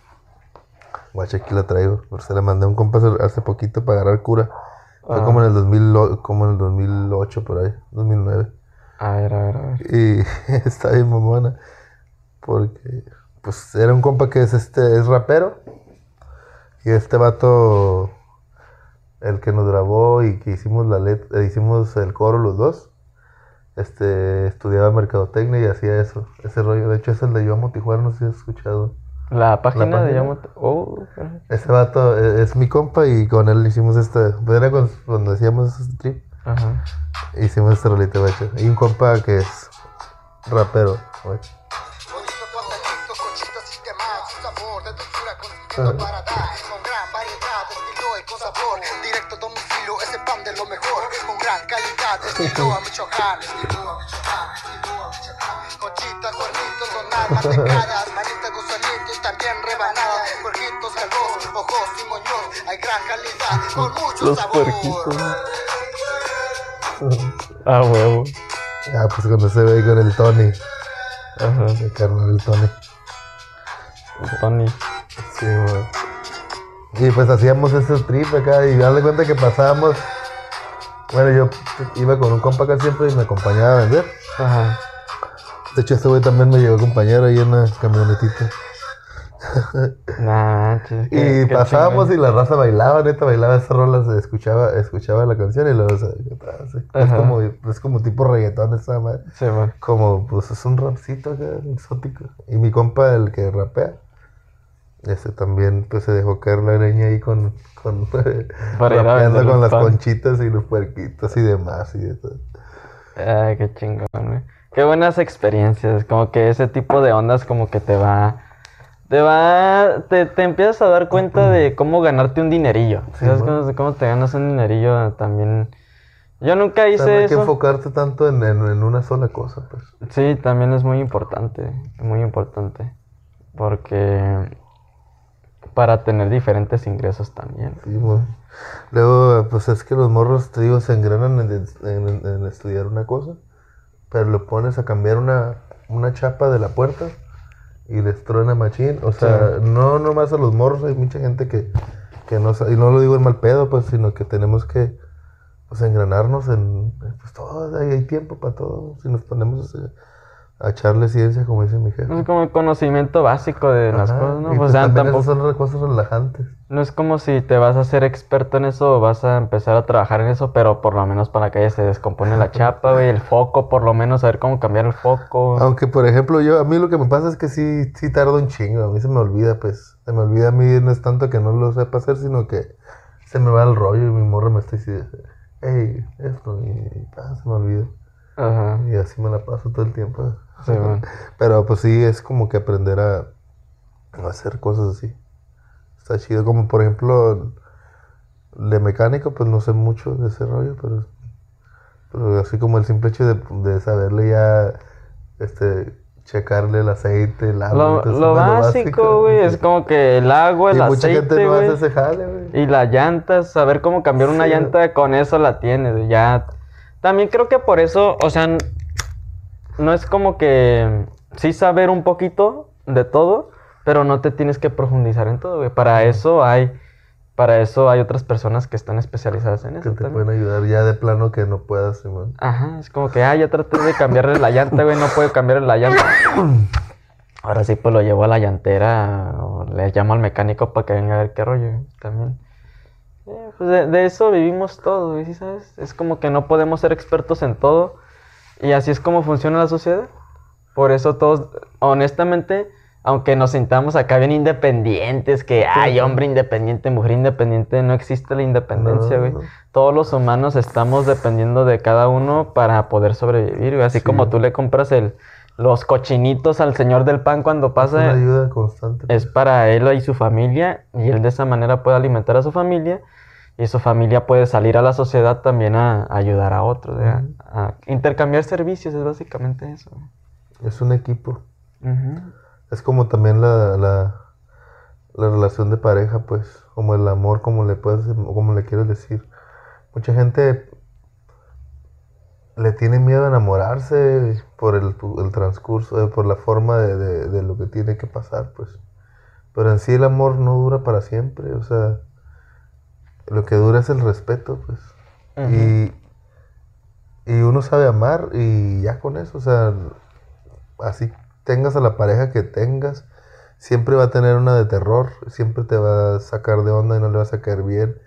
Guacha, aquí la traigo. Se la mandé a un compa hace- poquito para agarrar cura. Fue Ah. como en el 2000, o- como en el 2008 por ahí, 2009. A ver, a ver, a ver. Y está bien mamona. Porque pues era un compa que es este es rapero. Y este vato el que nos grabó y que hicimos la letra, hicimos el coro los dos. Este estudiaba mercadotecnia y hacía eso, ese rollo. De hecho es el de Yo Amo Tijuana, no sé si has escuchado. La página de página? Llamo. Oh. Ese vato es mi compa y con él hicimos este, pues era cuando, cuando hacíamos este trip, Ajá. hicimos este rolito, guacho. Y un compa que es rapero, de para dar con gran variedad de estilo y con sabor. Directo domicilio, ese pan de lo mejor, con gran calidad, estilo a Michoacán, estilo a Michoacán, estilo a Michoacán. Conchitas, cuernitos, donar, mantecadas, manitas, gusanitos y también rebanadas, puerquitos, calvos, ojos y moños, hay gran calidad, con mucho Los sabor. puerquitos. Ah, huevo. Ah, pues cuando se ve con el Tony, Ajá. el carnal del Tony. Tony. Sí, güey. Y pues hacíamos ese trip acá y darle cuenta que pasábamos. Bueno, yo iba con un compa acá siempre y me acompañaba a vender. Ajá. De hecho, este güey también me llegó a acompañar ahí en la camionetita. Nah, manches, Y pasábamos chingón. y la raza bailaba, neta, bailaba esa rola, se escuchaba, escuchaba la canción y luego así. es, como, es como tipo reggaetón esa madre. Sí, man. Como, pues es un rapcito acá, exótico. Y mi compa, el que rapea, ese también, pues se dejó caer la greña ahí con, con rapeando con las pan. conchitas y los puerquitos y demás y de todo. Ay, qué chingón, güey. Qué buenas experiencias. Como que ese tipo de ondas como que te va... Te va... Te, te empiezas a dar cuenta de cómo ganarte un dinerillo. Sí, ¿Sabes ¿no? cómo, cómo te ganas un dinerillo también? Yo nunca O hice sea, no hay que enfocarte tanto en, en, en una sola cosa, pues. Sí, también es muy importante, muy importante, porque para tener diferentes ingresos también. Sí, güey. Luego, pues es que los morros, te digo, se engranan en, en- en estudiar una cosa, pero lo pones a cambiar una, una chapa de la puerta y les truena machín. O sea, no nomás a los morros, hay mucha gente que, que no sabe, y no lo digo en mal pedo, pues, sino que tenemos que pues, engranarnos en, pues todo, hay, hay tiempo para todo. Si nos ponemos a, a echarle ciencia, como dice mi jefe. Es como el conocimiento básico de las cosas, ¿no? y pues sea, también tampoco, esas son cosas relajantes. no es como si te vas a ser experto en eso o vas a empezar a trabajar en eso, pero por lo menos para que se descompone la chapa, güey, el foco, por lo menos saber cómo cambiar el foco. Aunque, por ejemplo, yo, a mí lo que me pasa es que sí, sí tardo un chingo. A mí se me olvida, pues. Se me olvida a mí, no es tanto que no lo sepa hacer, sino que se me va el rollo y mi morra me está diciendo, hey, esto, y ah, se me olvida. Ajá, Y así me la paso todo el tiempo. Sí, man. Pero pues sí, es como que aprender a, a hacer cosas así. Está chido. Como por ejemplo, de mecánico, pues no sé mucho de ese rollo, pero, pero así como el simple hecho de, de saberle ya, este, checarle el aceite, el agua. Lo, lo básico, güey, es como que el agua, el Y mucha gente aceite, no hace güey. ese jale, güey. Y las llantas, saber cómo cambiar una Sí. llanta, con eso la tienes. Ya También creo que por eso, o sea, no es como que sí saber un poquito de todo, pero no te tienes que profundizar en todo, güey. Para eso hay, para eso hay otras personas que están especializadas en Que eso te también. pueden ayudar ya de plano que no puedas, Simón. Ajá, es como que, ah, ya traté de cambiarle la llanta, güey, no puedo cambiarle la llanta. Ahora sí, pues lo llevo a la llantera o le llamo al mecánico para que venga a ver qué rollo güey, también. Eh, pues de, de eso vivimos todo, güey, ¿sí sabes? Es como que no podemos ser expertos en todo y así es como funciona la sociedad. Por eso todos, honestamente, aunque nos sintamos acá bien independientes, que hay hombre independiente, mujer independiente, no existe la independencia, güey. no. Todos los humanos estamos dependiendo de cada uno para poder sobrevivir, güey. Así Sí. como tú le compras el, los cochinitos al señor del pan cuando Es una pasa, ayuda constante. es para él y su familia, y él de esa manera puede alimentar a su familia, y su familia puede salir a la sociedad también a, a ayudar a otros, a- a, intercambiar servicios, es básicamente eso. Es un equipo. Es como también la, la, la relación de pareja, pues, como el amor, como le puedes, como le quieres decir. Mucha gente le tiene miedo a enamorarse por el, el transcurso, eh, por la forma de, de- de lo que tiene que pasar, pues. Pero en sí el amor no dura para siempre, o sea, lo que dura es el respeto, pues. Y, y uno sabe amar y ya con eso, o sea, así tengas a la pareja que tengas, siempre va a tener una de terror, siempre te va a sacar de onda y no le vas a caer bien,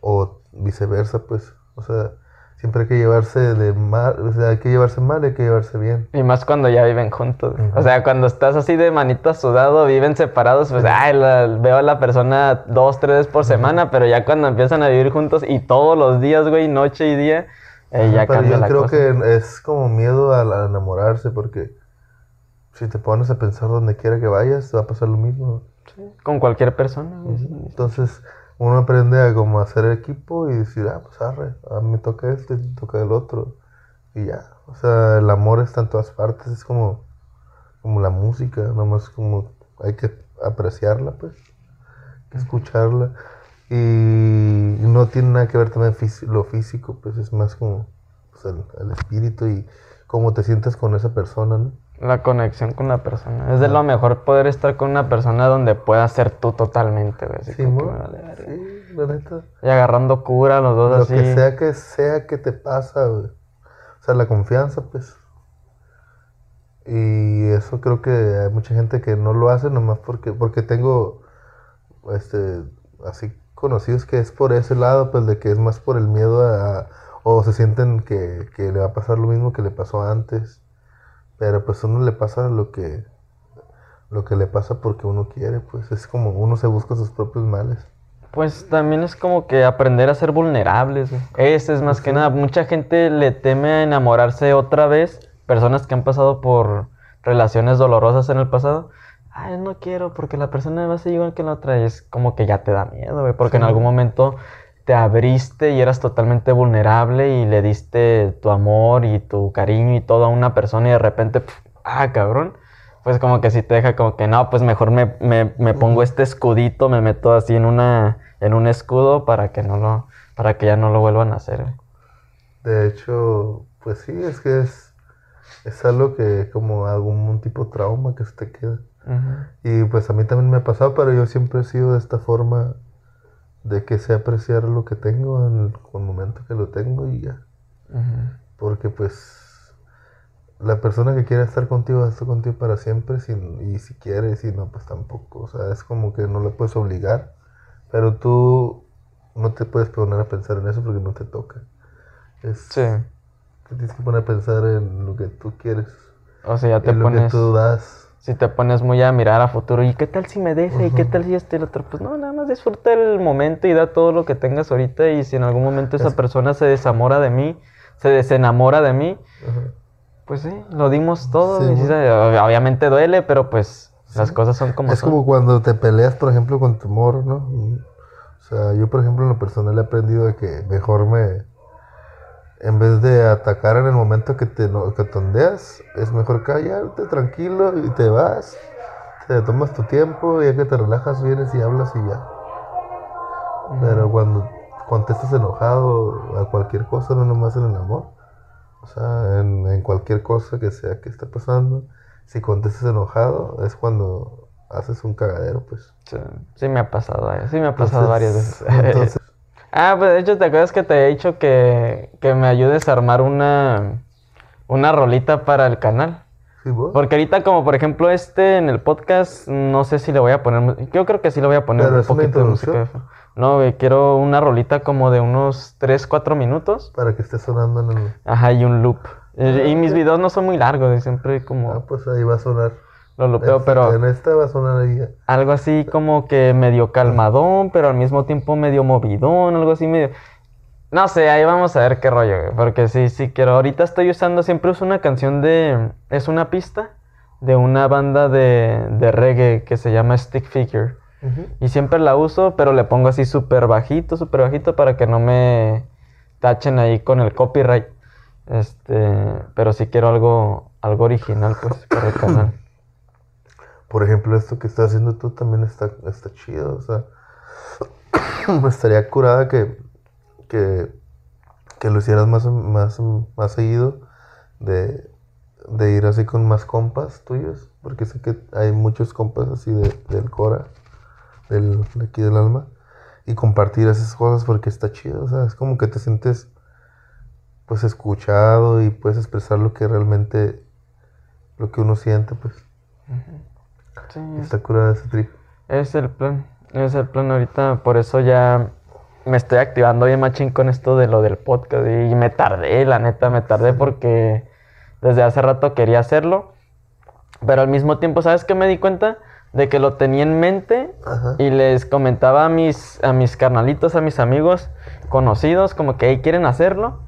o viceversa, pues, o sea, siempre hay que llevarse de mal, o sea, hay que llevarse mal, hay que llevarse bien. Y más cuando ya viven juntos. O sea, cuando estás así de manita sudado, viven separados, pues, ay, la- veo a la persona dos, tres veces por semana, pero ya cuando empiezan a vivir juntos y todos los días, güey, noche y día, eh, ya Pero cambia yo la creo cosa. que es como miedo a enamorarse, porque si te pones a pensar donde quiera que vayas, te va a pasar lo mismo. Con cualquier persona. Entonces, uno aprende a como hacer equipo y decir, ah, pues arre, a mí me toca este, me toca el otro. Y ya. O sea, el amor está en todas partes, es como, como la música, nomás como hay que apreciarla, pues, hay que escucharla. Y no tiene nada que ver también lo físico, pues es más como pues, el, el espíritu y cómo te sientes con esa persona, ¿no? La conexión con la persona. Es de lo mejor poder estar con una persona donde puedas ser tú totalmente, güey. Así Sí, como que me vale sí. Y agarrando cura los dos Lo así. que sea que sea que te pasa, güey. O sea, la confianza, pues. Y eso creo que hay mucha gente que no lo hace nomás porque, porque tengo, este, así conocidos que es por ese lado, pues de que es más por el miedo a, o se sienten que, que le va a pasar lo mismo que le pasó antes. Pero pues a uno le pasa lo que, lo que le pasa porque uno quiere, pues es como uno se busca sus propios males. Pues también es como que aprender a ser vulnerables, güey. Ese es más que nada. Mucha gente le teme a enamorarse otra vez. Personas que han pasado por relaciones dolorosas en el pasado. Ay, no quiero porque la persona va a ser igual que la otra. Y es como que ya te da miedo, güey. Porque en algún momento te abriste y eras totalmente vulnerable y le diste tu amor y tu cariño y todo a una persona y de repente, ah, cabrón. Pues como que si te deja como que no, pues mejor me, me, me pongo este escudito, me meto así en una en un escudo para que no lo para que ya no lo vuelvan a hacer. De hecho, pues sí, es que es, es algo que como algún tipo de trauma que se te queda. Y pues a mí también me ha pasado, pero yo siempre he sido de esta forma de que sé apreciar lo que tengo en el, momento que lo tengo y ya. Porque pues la persona que quiere estar contigo va a estar contigo para siempre sin, y si quiere y si no, pues tampoco. O sea, es como que no le puedes obligar, pero tú no te puedes poner a pensar en eso porque no te toca. Es, Sí. Te tienes que poner a pensar en lo que tú quieres, O sea, ya te en lo que pones tú das. Si te pones muy a mirar a futuro, ¿y qué tal si me deja? ¿Y qué tal si este y el otro? Pues no, nada más disfruta el momento y da todo lo que tengas ahorita y si en algún momento esa Es- persona se desamora de mí, se desenamora de mí, Ajá. pues sí, lo dimos todo. Sí, y sí, bueno. se- obviamente duele, pero pues las cosas son como es son. como cuando te peleas, por ejemplo, con tu morro, ¿no? O sea, yo, por ejemplo, en lo personal he aprendido de que mejor me... En vez de atacar en el momento que te no- que tondeas, es mejor callarte tranquilo y te vas. Te tomas tu tiempo, ya que te relajas, vienes y hablas y ya. Pero cuando contestas enojado a cualquier cosa, no nomás en el amor, O sea, en, en cualquier cosa que sea que esté pasando, si contestas enojado, es cuando haces un cagadero, pues. Sí, sí me ha pasado, eh, sí me ha pasado Entonces- varias veces. Entonces, ah, pues de hecho, ¿te acuerdas que te he dicho que, que me ayudes a armar una, una rolita para el canal? ¿sí, vos? Porque ahorita, como por ejemplo este en el podcast, no sé si le voy a poner. Yo creo que sí le voy a poner Pero un poquito de música. No, güey, quiero una rolita como de unos 3, 4 minutos. Para que esté sonando en el... Ajá, y un loop. Y, y mis videos no son muy largos, siempre como Ah, pues ahí va a sonar. Lo Esta- pero En esta va a sonar ahí. algo así como que medio calmadón, pero al mismo tiempo medio movidón, algo así medio. No sé, ahí vamos a ver qué rollo, güey, porque sí, sí quiero. Ahorita estoy usando, siempre uso una canción de. Es una pista de una banda de, de reggae que se llama Stick Figure. Y siempre la uso, pero le pongo así súper bajito, súper bajito para que no me tachen ahí con el copyright. Este, pero sí quiero algo, algo original, pues, para el canal. Por ejemplo, esto que estás haciendo tú también está, está chido. O sea, me estaría curada que, que, que lo hicieras más, más, más seguido. De, de ir así con más compas tuyos. Porque sé que hay muchos compas así de, del Cora, del, de aquí del alma. Y compartir esas cosas porque está chido. O sea, es como que te sientes pues escuchado y puedes expresar lo que realmente, lo que uno siente, pues. Sí, Está curada ese trip. es el plan. Es el plan ahorita. Por eso ya me estoy activando bien machín con esto de lo del podcast. Y me tardé, la neta, me tardé porque desde hace rato quería hacerlo. Pero al mismo tiempo, ¿sabes qué me di cuenta? De que lo tenía en mente Ajá. y les comentaba a mis, a mis carnalitos, a mis amigos conocidos, como que "Hey, quieren hacerlo.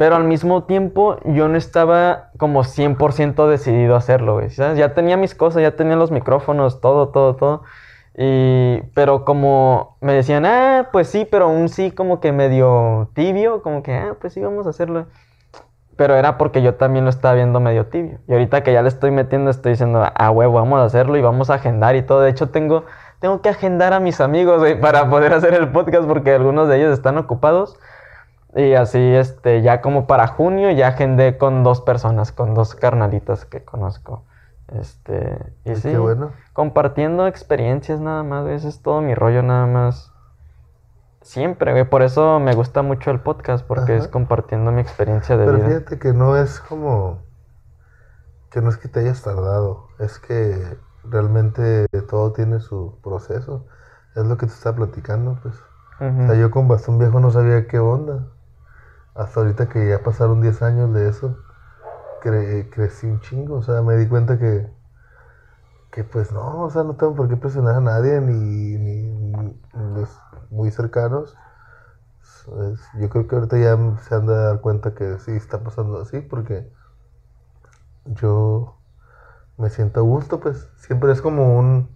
Pero al mismo tiempo yo no estaba como 100% decidido a hacerlo, güey. Ya tenía mis cosas, ya tenía los micrófonos, todo, todo, todo. Y, pero como me decían, ah, pues sí, pero un sí como que medio tibio, como que, ah, pues sí, vamos a hacerlo. Pero era porque yo también lo estaba viendo medio tibio. Y ahorita que ya le estoy metiendo, estoy diciendo, ah, huevo, vamos a hacerlo y vamos a agendar y todo. De hecho, tengo, tengo que agendar a mis amigos, güey, para poder hacer el podcast porque algunos de ellos están ocupados. Y así, este, ya como para junio, ya agendé con dos personas, con dos carnalitas que conozco. Este, y sí, qué bueno. compartiendo experiencias nada más, ese es todo mi rollo nada más. Siempre, güey, por eso me gusta mucho el podcast, porque Ajá. es compartiendo mi experiencia de Pero vida. fíjate que no es como. Que no es que te hayas tardado. Es que realmente todo tiene su proceso. Es lo que te está platicando, pues. O sea, yo con Bastón Viejo no sabía qué onda. Hasta ahorita que ya pasaron 10 años de eso, cre- crecí un chingo. O sea, me di cuenta que, que pues no, o sea, no tengo por qué presionar a nadie, ni, ni, los muy cercanos. Yo creo que ahorita ya se han de dar cuenta que sí está pasando así, porque yo me siento a gusto, pues siempre es como un,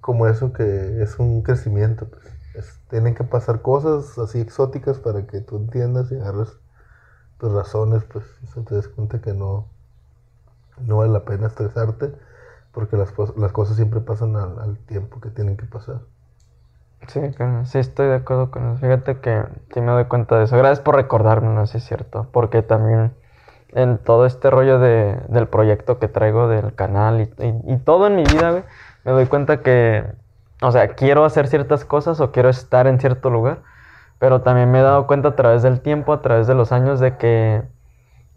como eso que es un crecimiento, pues. Tienen que pasar cosas así exóticas para que tú entiendas y agarres tus razones, pues, o sea, te des cuenta que no, no vale la pena estresarte, porque las, las cosas siempre pasan al, al tiempo que tienen que pasar. Sí, claro, sí estoy de acuerdo con eso. Fíjate que sí me doy cuenta de eso. Gracias por recordármelo, sí es cierto. Porque también en todo este rollo de, del proyecto que traigo del canal y, y- todo en mi vida, me doy cuenta que, o sea, quiero hacer ciertas cosas o quiero estar en cierto lugar. Pero también me he dado cuenta a través del tiempo, a través de los años, de que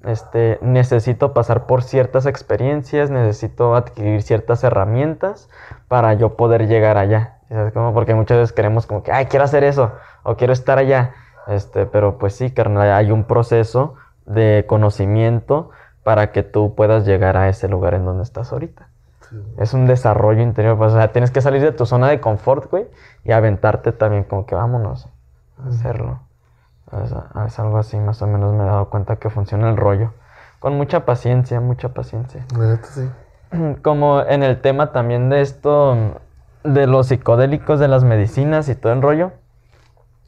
este, necesito pasar por ciertas experiencias, necesito adquirir ciertas herramientas para yo poder llegar allá. ¿Sabes cómo? Porque muchas veces queremos como que, ay, quiero hacer eso, o quiero estar allá. Este, pero pues sí, carnal, hay un proceso de conocimiento para que tú puedas llegar a ese lugar en donde estás ahorita. Es un desarrollo interior, pues, o sea, tienes que salir de tu zona de confort, güey, y aventarte también como que vámonos a hacerlo. Es, es algo así, más o menos me he dado cuenta que funciona el rollo. Con mucha paciencia, mucha paciencia. Sí. Como en el tema también de esto, de los psicodélicos, de las medicinas y todo el rollo.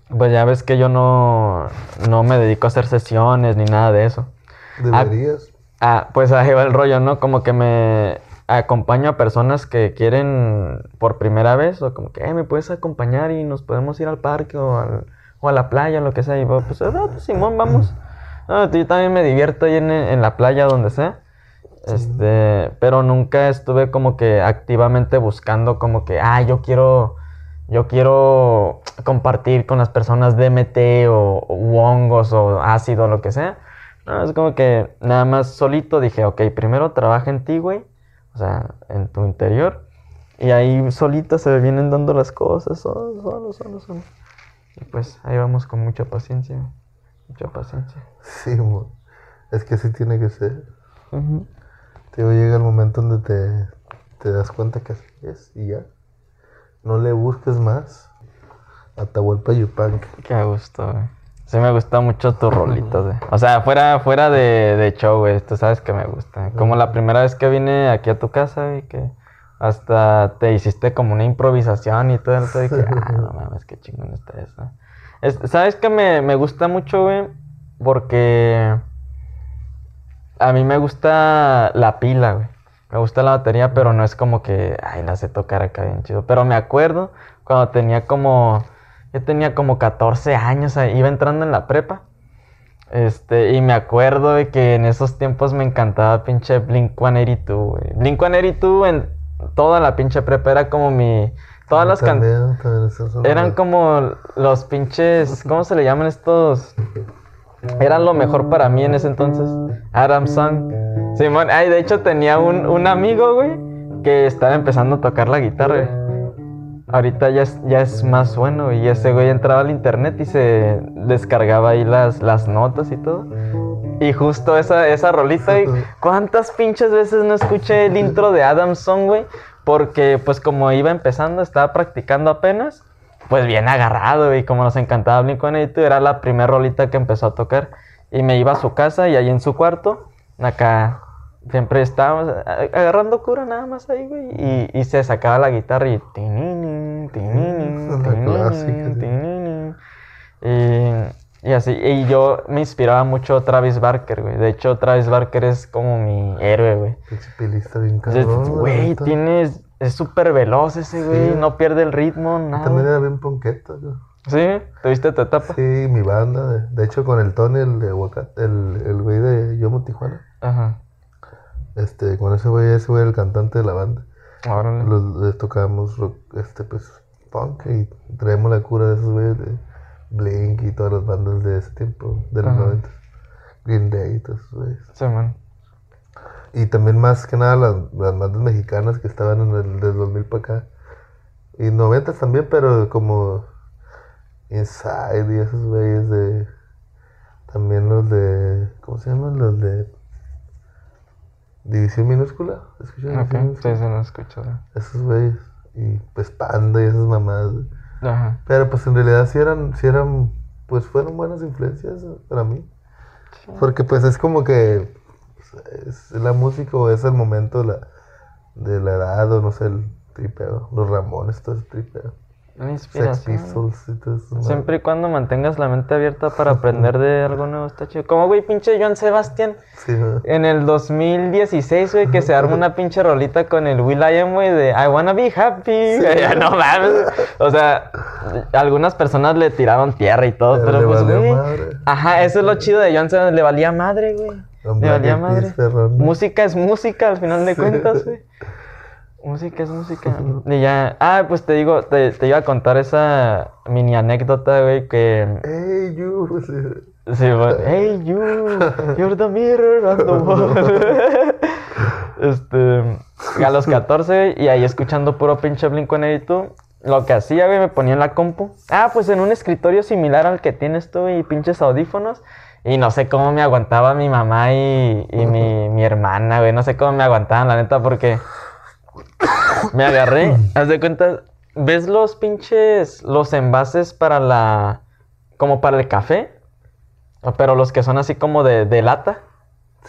Pues ya ves que yo no, no me dedico a hacer sesiones ni nada de eso. Deberías. Ah, pues ahí va el rollo, ¿no? Como que me acompaño a personas que quieren por primera vez o como que, "Eh, ¿me puedes acompañar y nos podemos ir al parque o, al- o a la playa o lo que sea? Y pues, ah, pues, Simón, vamos. No, yo también me divierto ahí en, en la playa, donde sea. Este, pero nunca estuve como que activamente buscando como que, ah, yo quiero, yo quiero compartir con las personas DMT o, o hongos o ácido, lo que sea. No, es como que nada más solito dije, ok, primero trabaja en ti, güey. O sea, en tu interior. Y ahí solito se vienen dando las cosas, solo, solo, solo, solo. Y pues ahí vamos con mucha paciencia. Mucha paciencia. Sí, mo. es que así tiene que ser. Te llega el momento donde te, te das cuenta que así es y ya. No le busques más. Atahualpa Yupanqui. Qué gusto, güey. Sí me gusta mucho tus rolitas, güey. O sea, fuera, fuera de, de show, güey. Tú sabes que me gusta. Como la primera vez que vine aquí a tu casa, güey, que hasta te hiciste como una improvisación y todo. Entonces dije, ah, no mames, qué chingón está eso. Es- ¿Sabes que me, me gusta mucho, güey? Porque a mí me gusta la pila, güey. Me gusta la batería, pero no es como que, ay, la sé tocar acá bien chido. Pero me acuerdo cuando tenía como, yo tenía como 14 años, iba entrando en la prepa. Este, y me acuerdo de que en esos tiempos me encantaba pinche Blink 182, güey. Blink 182 en toda la pinche prepa era como mi. Todas las canciones. Eran como los pinches. ¿Cómo se le llaman estos? Eran lo mejor para mí en ese entonces. Adam Song. Simón, ay, de hecho tenía un, un amigo, güey, que estaba empezando a tocar la guitarra, güey. Ahorita ya es, ya es más bueno, y ese güey entraba al internet y se descargaba ahí las, las notas y todo. Y justo esa, esa rolita, güey, ¿cuántas pinches veces no escuché el intro de Adam Song, güey? Porque pues como iba empezando, estaba practicando apenas, pues bien agarrado, y como nos encantaba Blink-182, era la primera rolita que empezó a tocar. Y me iba a su casa y ahí en su cuarto, acá, siempre estábamos a- agarrando cura nada más ahí, güey. Y, y se sacaba la guitarra y... tininin, tininin, tininin. Y, y así, y yo me inspiraba mucho Travis Barker, güey. De hecho, Travis Barker es como mi héroe, güey. Pinche bien cabrón. Güey, tienes... Es súper veloz ese, güey. Sí. No pierde el ritmo, nada. También era bien ponqueto. yo. ¿Sí? ¿Tuviste tu etapa? Sí, mi banda. De, de hecho, con el Tony, el de Aguacate, el, el güey de Yomo Tijuana. Ajá. Este, con ese güey, ese güey era el cantante de la banda. Los, les tocábamos rock, este, pues, punk y traemos la cura de esos güeyes de Blink y todas las bandas de ese tiempo, de los Ajá. 90. Green Day y todos esos güeyes. Sí, man. Y también más que nada las, las bandas mexicanas que estaban en el del 2000 para acá. Y 90 también, pero como Inside y esos güeyes de... También los de... ¿Cómo se llaman? Los de... División minúscula. ¿Escuchan Ok, sí, sí, lo he escuchado. Esos güeyes. Y pues Panda y esas mamadas. Ajá. Pero pues en realidad sí eran, sí eran, pues fueron buenas influencias eh, para mí. Porque pues es como que pues, es la música o es el momento de la, de la edad o no sé, el tripeo. Los Ramones, todo ese tripeo. Una inspiración. Siempre y cuando mantengas la mente abierta para aprender de algo nuevo, está chido. Como, güey, pinche Joan Sebastián. En el 2016, güey, que se arma una pinche rolita con el Will I Am, güey, de I wanna be happy. no mames. O sea, algunas personas le tiraron tierra y todo, Pero pero, le pues, güey. madre. Ajá, eso es lo chido de Joan Sebastián. Le valía madre, güey. Le valía madre. Música es música, al final de cuentas, güey. Música es música. Y ya. Ah, pues te digo, te, te iba a contar esa mini anécdota, güey, que. Hey, you. sí. Bueno, hey you, you're the mirror on the wall. este, a los 14 güey, y ahí escuchando puro pinche Blink 182, lo que hacía, güey, me ponía en la compu. Ah, pues en un escritorio similar al que tienes tú y pinches audífonos. Y no sé cómo me aguantaba mi mamá y, y mi, mi hermana, güey. No sé cómo me aguantaban, la neta, porque me agarré. Haz de cuenta, ¿ves los pinches, los envases para la, como para el café? Pero los que son así como de, de lata.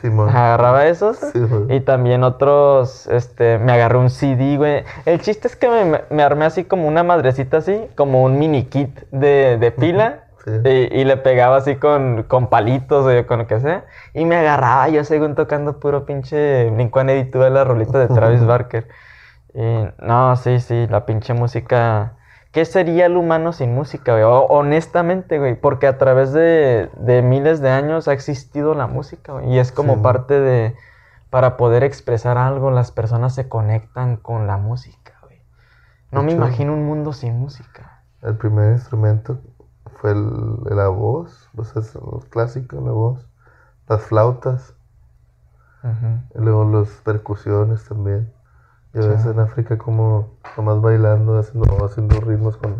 Simón. Agarraba esos. Sí. Y también otros, este, me agarré un CD, güey. El chiste es que me, me armé así como una madrecita así, como un mini kit de, de pila. Sí. Y, y le pegaba así con, con palitos o con lo que sea. Y me agarraba yo según tocando puro pinche Blink-182 de la rolita de Travis Barker. Y no, sí, sí, la pinche música ¿qué sería el humano sin música, güey? O- honestamente, güey, porque a través de, de miles de años ha existido la música, güey, y es como Sí. parte de, para poder expresar algo, las personas se conectan con la música, güey. No me imagino un mundo sin música. El primer instrumento fue el- la voz, pues es el clásico, la voz. Las flautas, y luego las percusiones también. Y Sí. ves en África como nomás bailando, haciendo, haciendo ritmos con,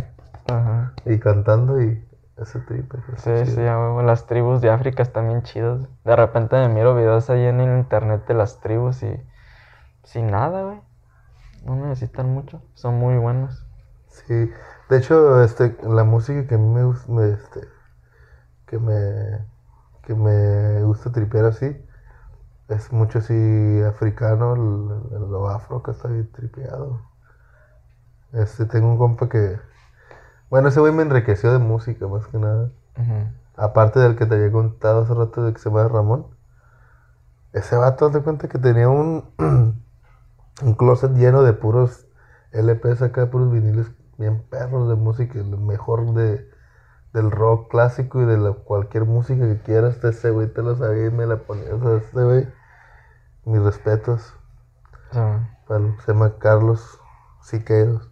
Ajá. y cantando y ese tripe. Sí, sí, a las tribus de África están bien chidas. De repente me miro videos ahí en el internet de las tribus y sin nada, güey. No necesitan mucho, son muy buenos. Sí, de hecho, este, la música que a mí me gusta, me, este, que me, que me gusta tripear así, es mucho así africano, el- el- lo afro que está bien tripeado. Este, tengo un compa que, bueno, ese güey me enriqueció de música más que nada. Aparte del que te había contado hace rato de que se llama Ramón. Ese vato, de cuenta que tenía un, un closet lleno de puros LPs acá, puros viniles bien perros de música, lo mejor de, del rock clásico y de la, cualquier música que quieras. Ese güey te lo sabía y me la ponía. O sea, este güey, mis respetos. El- se llama Carlos Siqueiros.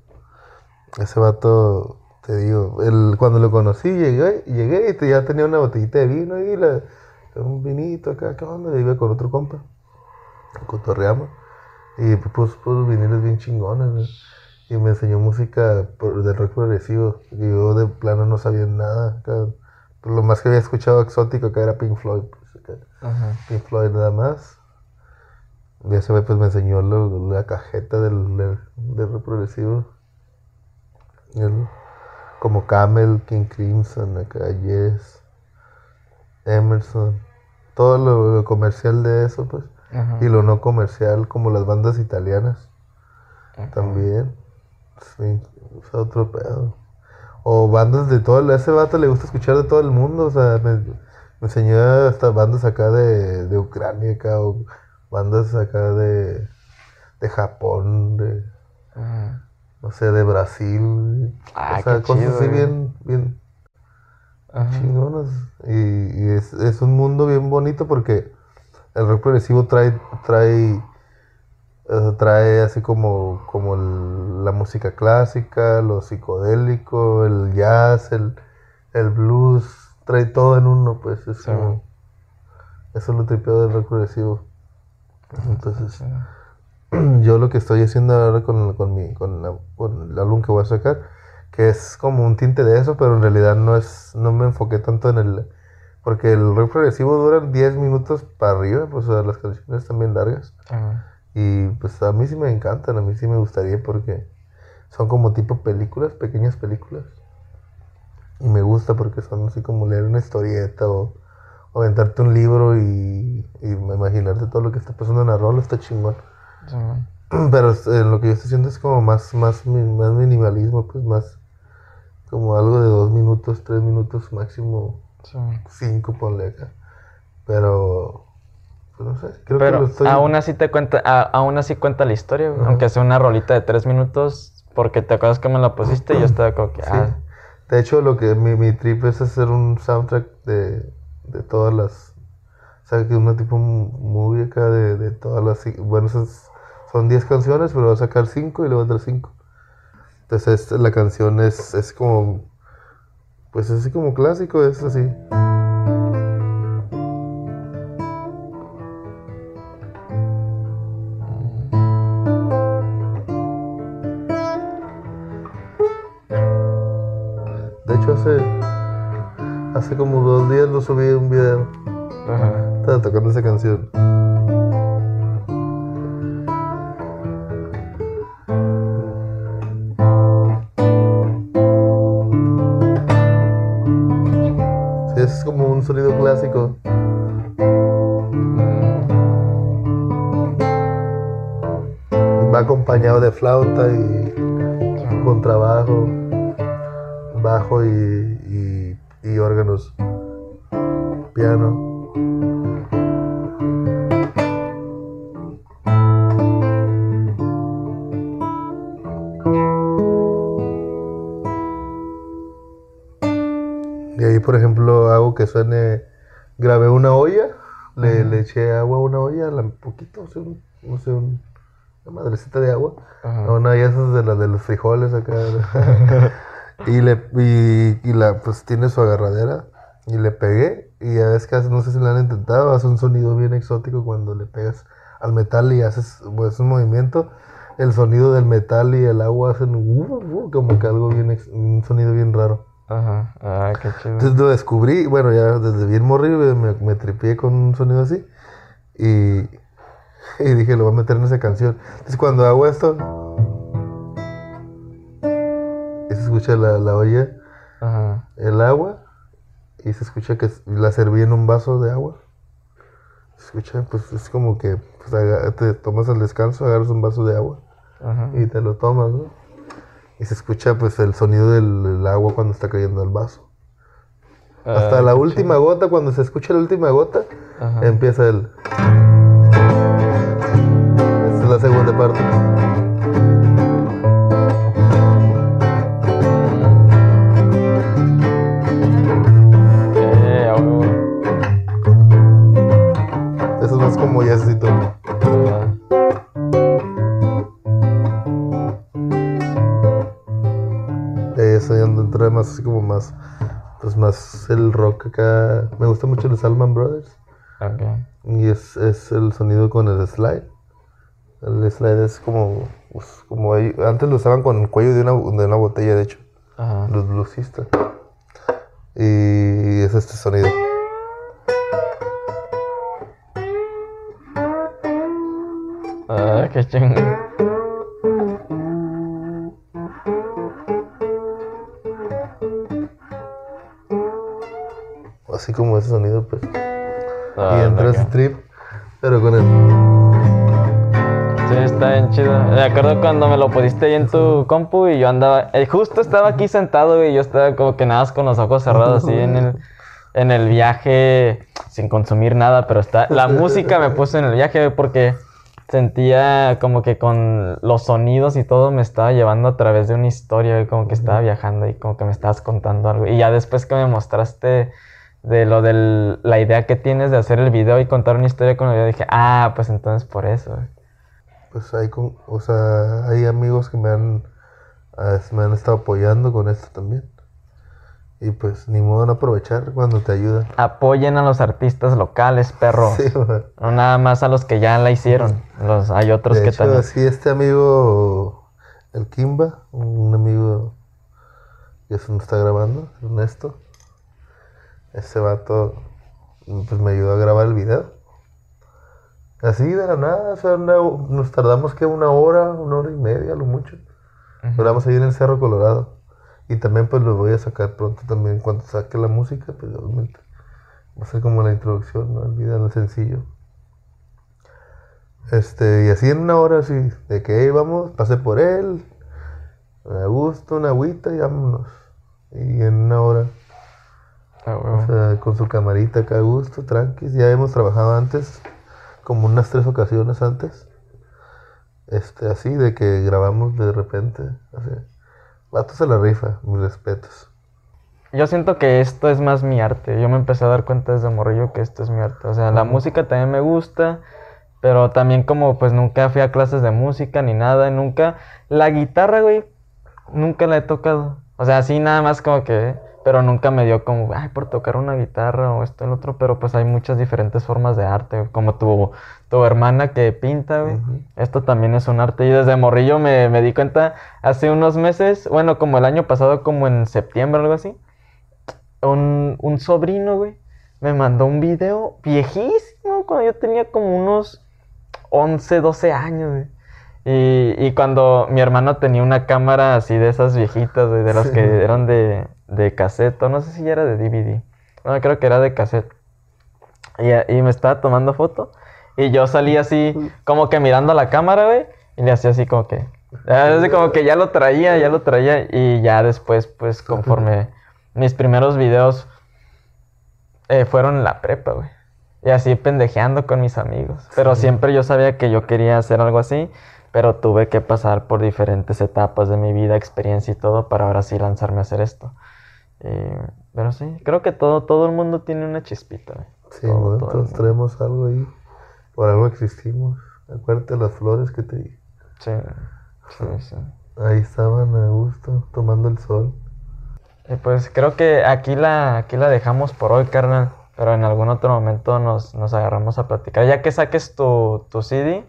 Ese vato, te digo, el, cuando lo conocí, llegué, llegué y te- ya tenía una botellita de vino y la- un vinito acá, ¿qué onda? Iba con otro compa. Cotorreamos. Y pues puso puros viniles bien chingones. Y me enseñó música de rock progresivo. Y yo de plano no sabía nada. acá. Lo más que había escuchado exótico acá era Pink Floyd. pues. Ajá. Pink Floyd nada más. Y ese pues me enseñó la cajeta del, del, del rock progresivo. El- como Camel, King Crimson, acá Yes, Emerson. Todo lo, lo comercial de eso pues. Ajá. Y lo no comercial como las bandas italianas también. Sí, es otro pedo. O bandas de todo el... A ese vato le gusta escuchar de todo el mundo. O sea, me, me enseñó hasta bandas acá de, de Ucrania acá. O bandas acá de, de Japón, de... No sé, de Brasil. Ah, o sea, qué cosas chido, así güey. bien, bien Ajá. chingonas. Y, y es, es un mundo bien bonito porque el rock progresivo trae, trae, eh, trae así como, como el- la música clásica, lo psicodélico, el jazz, el, el blues, trae todo en uno, pues es Sí. como, eso es lo tripeo del rock progresivo. Entonces, yo lo que estoy haciendo ahora con, con, mi, con, la- con el álbum que voy a sacar, que es como un tinte de eso, pero en realidad no es no me enfoqué tanto en el... Porque el rock progresivo dura 10 minutos para arriba, pues o sea, las canciones bien largas. Ajá. Y pues a mí sí me encantan, a mí sí me gustaría porque son como tipo películas, pequeñas películas. Y me gusta porque son así como leer una historieta o, o aventarte un libro y, y imaginarte todo lo que está pasando en la rola, está chingón. Sí. Pero eh, lo que yo estoy haciendo es como más, más, más minimalismo, pues más como algo de dos minutos, tres minutos, máximo Sí. cinco, ponle acá. Pero, no sé, creo que Pero lo estoy... aún así te cuenta, a- aún así cuenta la historia, aunque sea una rolita de tres minutos, porque te acuerdas que me la pusiste y yo estaba como que, Sí. ah, De hecho, lo que mi, mi trip es hacer un soundtrack de, de todas las... O sea, que una tipo movie acá de, de todas las... Bueno, esas son 10 canciones, pero voy a sacar 5 y luego otras 5. Entonces, la canción es, es como... Pues así como clásico, es así. Hace como dos días lo subí un video. ajá. Estaba tocando esa canción. Sí, es como un sonido clásico. Va acompañado de flauta y contrabajo, bajo y, y, órganos, piano. Y ahí, por ejemplo, hago que suene, grabé una olla, uh -huh. le, le, eché agua a una olla, un poquito, o sea, un, un, una madrecita de agua, uh -huh. una de esas de las de los frijoles acá. y le y, y la pues tiene su agarradera y le pegué y que hace- no sé si lo han intentado, hace un sonido bien exótico cuando le pegas al metal y haces pues, un movimiento. El sonido del metal y el agua hacen uh, uh, como que algo bien un sonido bien raro. Ajá. Ah, qué chido. Entonces lo descubrí, bueno, ya desde bien morrido me, me tripié con un sonido así. Y, y dije, lo voy a meter en esa canción. Entonces cuando hago esto, escucha la, la olla, Ajá. el agua, y se escucha que la serví en un vaso de agua. Se escucha, pues es como que pues, te tomas el descanso, agarras un vaso de agua Ajá. y te lo tomas, ¿no? Y se escucha pues el sonido del, agua cuando está cayendo al vaso. Hasta Ah, la última gota, cuando se escucha la última gota. Ajá. empieza el. Más así como más. Pues más el rock acá. Me gusta mucho los Salman Brothers. Ok. Y es, es el sonido con el slide. El slide es como. pues, como ahí- antes lo usaban con el cuello de una, de una botella, de hecho. Ajá. Los bluesistas. Y es este sonido. Ah, qué chingón. Como ese sonido, pues. Ah, y entra ese trip, pero con el. Sí, está bien chido. Me acuerdo cuando me lo pusiste ahí en tu compu y yo andaba, eh, justo estaba aquí sentado y yo estaba como que nada más con los ojos cerrados así en el, en el viaje sin consumir nada, pero está, la música me puso en el viaje porque sentía como que con los sonidos y todo me estaba llevando a través de una historia, como que estaba viajando y como que me estabas contando algo. Y ya después que me mostraste de lo de la idea que tienes de hacer el video y contar una historia con el video, dije, ah, pues entonces por eso. Pues hay, con, o sea, hay amigos que me han, me han estado apoyando con esto también. Y pues ni modo de aprovechar cuando te ayudan. Apoyen a los artistas locales, perros. Sí. No nada más a los que ya la hicieron. Los, hay otros de que hecho, también. sí, este amigo, el Kimba, un amigo que se nos está grabando, Ernesto. Ese vato, pues me ayudó a grabar el video. Así de la nada, o sea, una- nos tardamos que una hora, una hora y media, lo mucho. Grabamos ahí en el Cerro Colorado. Y también pues lo voy a sacar pronto también. Cuando saque la música, pues obviamente va a ser como la introducción, ¿no? El video, el sencillo. Este, y así en una hora así, de que "Hey, vamos, pasé por él, a gusto, una agüita y vámonos. Y en una hora, Ah, o sea, con su camarita acá a gusto, tranqui. Ya hemos trabajado antes, como unas tres ocasiones antes. Este, así, de que grabamos de repente. Así. Vato se la rifa, mis respetos. Yo siento que esto es más mi arte. Yo me empecé a dar cuenta desde morrillo que esto es mi arte. O sea, la música también me gusta, pero también como pues nunca fui a clases de música ni nada, nunca... La guitarra, güey, nunca la he tocado. O sea, así nada más como que... Pero nunca me dio como, ay, por tocar una guitarra o esto, el otro. Pero pues hay muchas diferentes formas de arte. Como tu, tu hermana que pinta, güey. Esto también es un arte. Y desde morrillo me, me di cuenta hace unos meses, bueno, como el año pasado, como en septiembre o algo así un, un sobrino, güey, me mandó un video viejísimo cuando yo tenía como unos 11, 12 años, güey. Y, y cuando mi hermano tenía una cámara así de esas viejitas, güey, de las que eran de, de cassette, o no sé si ya era de DVD. No, creo que era de cassette. Y, y me estaba tomando foto. Y yo salí así, como que mirando a la cámara, güey. Y le hacía así como que. Así como que ya lo traía, ya lo traía. Y ya después, pues, conforme mis primeros videos eh, fueron en la prepa, güey. Y así pendejeando con mis amigos. Pero siempre yo sabía que yo quería hacer algo así. Pero tuve que pasar por diferentes etapas de mi vida, experiencia y todo, para ahora sí lanzarme a hacer esto. Y- pero sí, creo que todo, todo el mundo tiene una chispita. güey. Sí, Todo- bueno, todo todos traemos algo ahí. Por algo existimos. Acuérdate las flores que te di. Sí, sí, sí. Ahí estaban a gusto, tomando el sol. Y pues creo que aquí la, aquí la dejamos por hoy, carnal. Pero en algún otro momento nos, nos agarramos a platicar. Ya que saques tu, tu CD,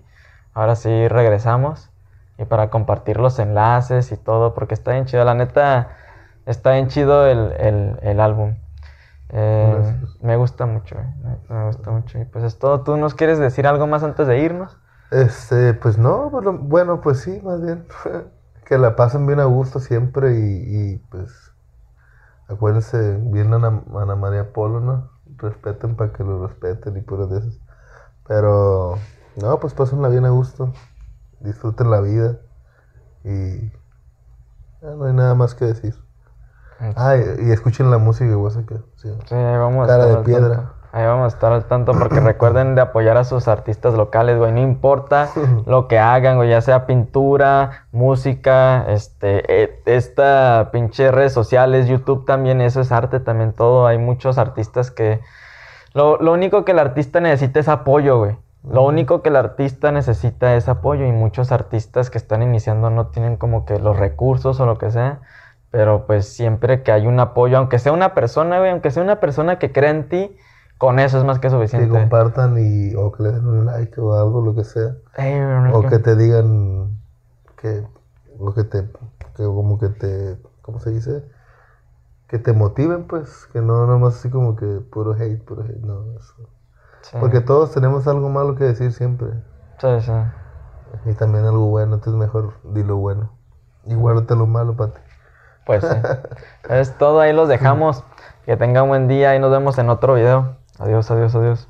ahora sí regresamos. Y para compartir los enlaces y todo, porque está bien chido. La neta, está bien chido el, el, el álbum. Eh, me gusta mucho, eh, me- gusta mucho. Y pues es todo. ¿Tú nos quieres decir algo más antes de irnos? Este, pues no, bueno, bueno, pues sí, más bien. que la pasen bien a gusto siempre y, y, pues acuérdense bien a Ana, Ana María Polo, ¿no? Respeten para que lo respeten y puras de esas. Pero, no, pues pásenla bien a gusto. Disfruten la vida y ya no hay nada más que decir. Ah, y, escuchen la música, güey, que sí. Sí, ahí vamos a Cara estar de al piedra. tanto. Ahí vamos a estar al tanto porque recuerden de apoyar a sus artistas locales, güey. No importa lo que hagan, güey, ya sea pintura, música, este, eh, esta pinche redes sociales, YouTube también, eso es arte también todo. Hay muchos artistas que... Lo, lo único que el artista necesita es apoyo, güey. Lo único que el artista necesita es apoyo y muchos artistas que están iniciando no tienen como que los recursos o lo que sea. Pero pues siempre que hay un apoyo, aunque sea una persona, güey, aunque sea una persona que crea en ti, con eso es más que Que suficiente. compartan y, o que le den un like o algo, lo que sea. No, O que- que te digan que, o que te, que como que te, ¿cómo se dice? Que te motiven, pues, que no nomás así como que puro hate, puro hate, no. eso. sí, Porque todos tenemos algo malo que decir siempre. sí, sí. Y también algo bueno, entonces mejor di lo bueno. Y guárdate lo malo para ti. Pues sí. es todo, ahí los dejamos. Que tengan buen día y nos vemos en otro video. Adiós, adiós, adiós.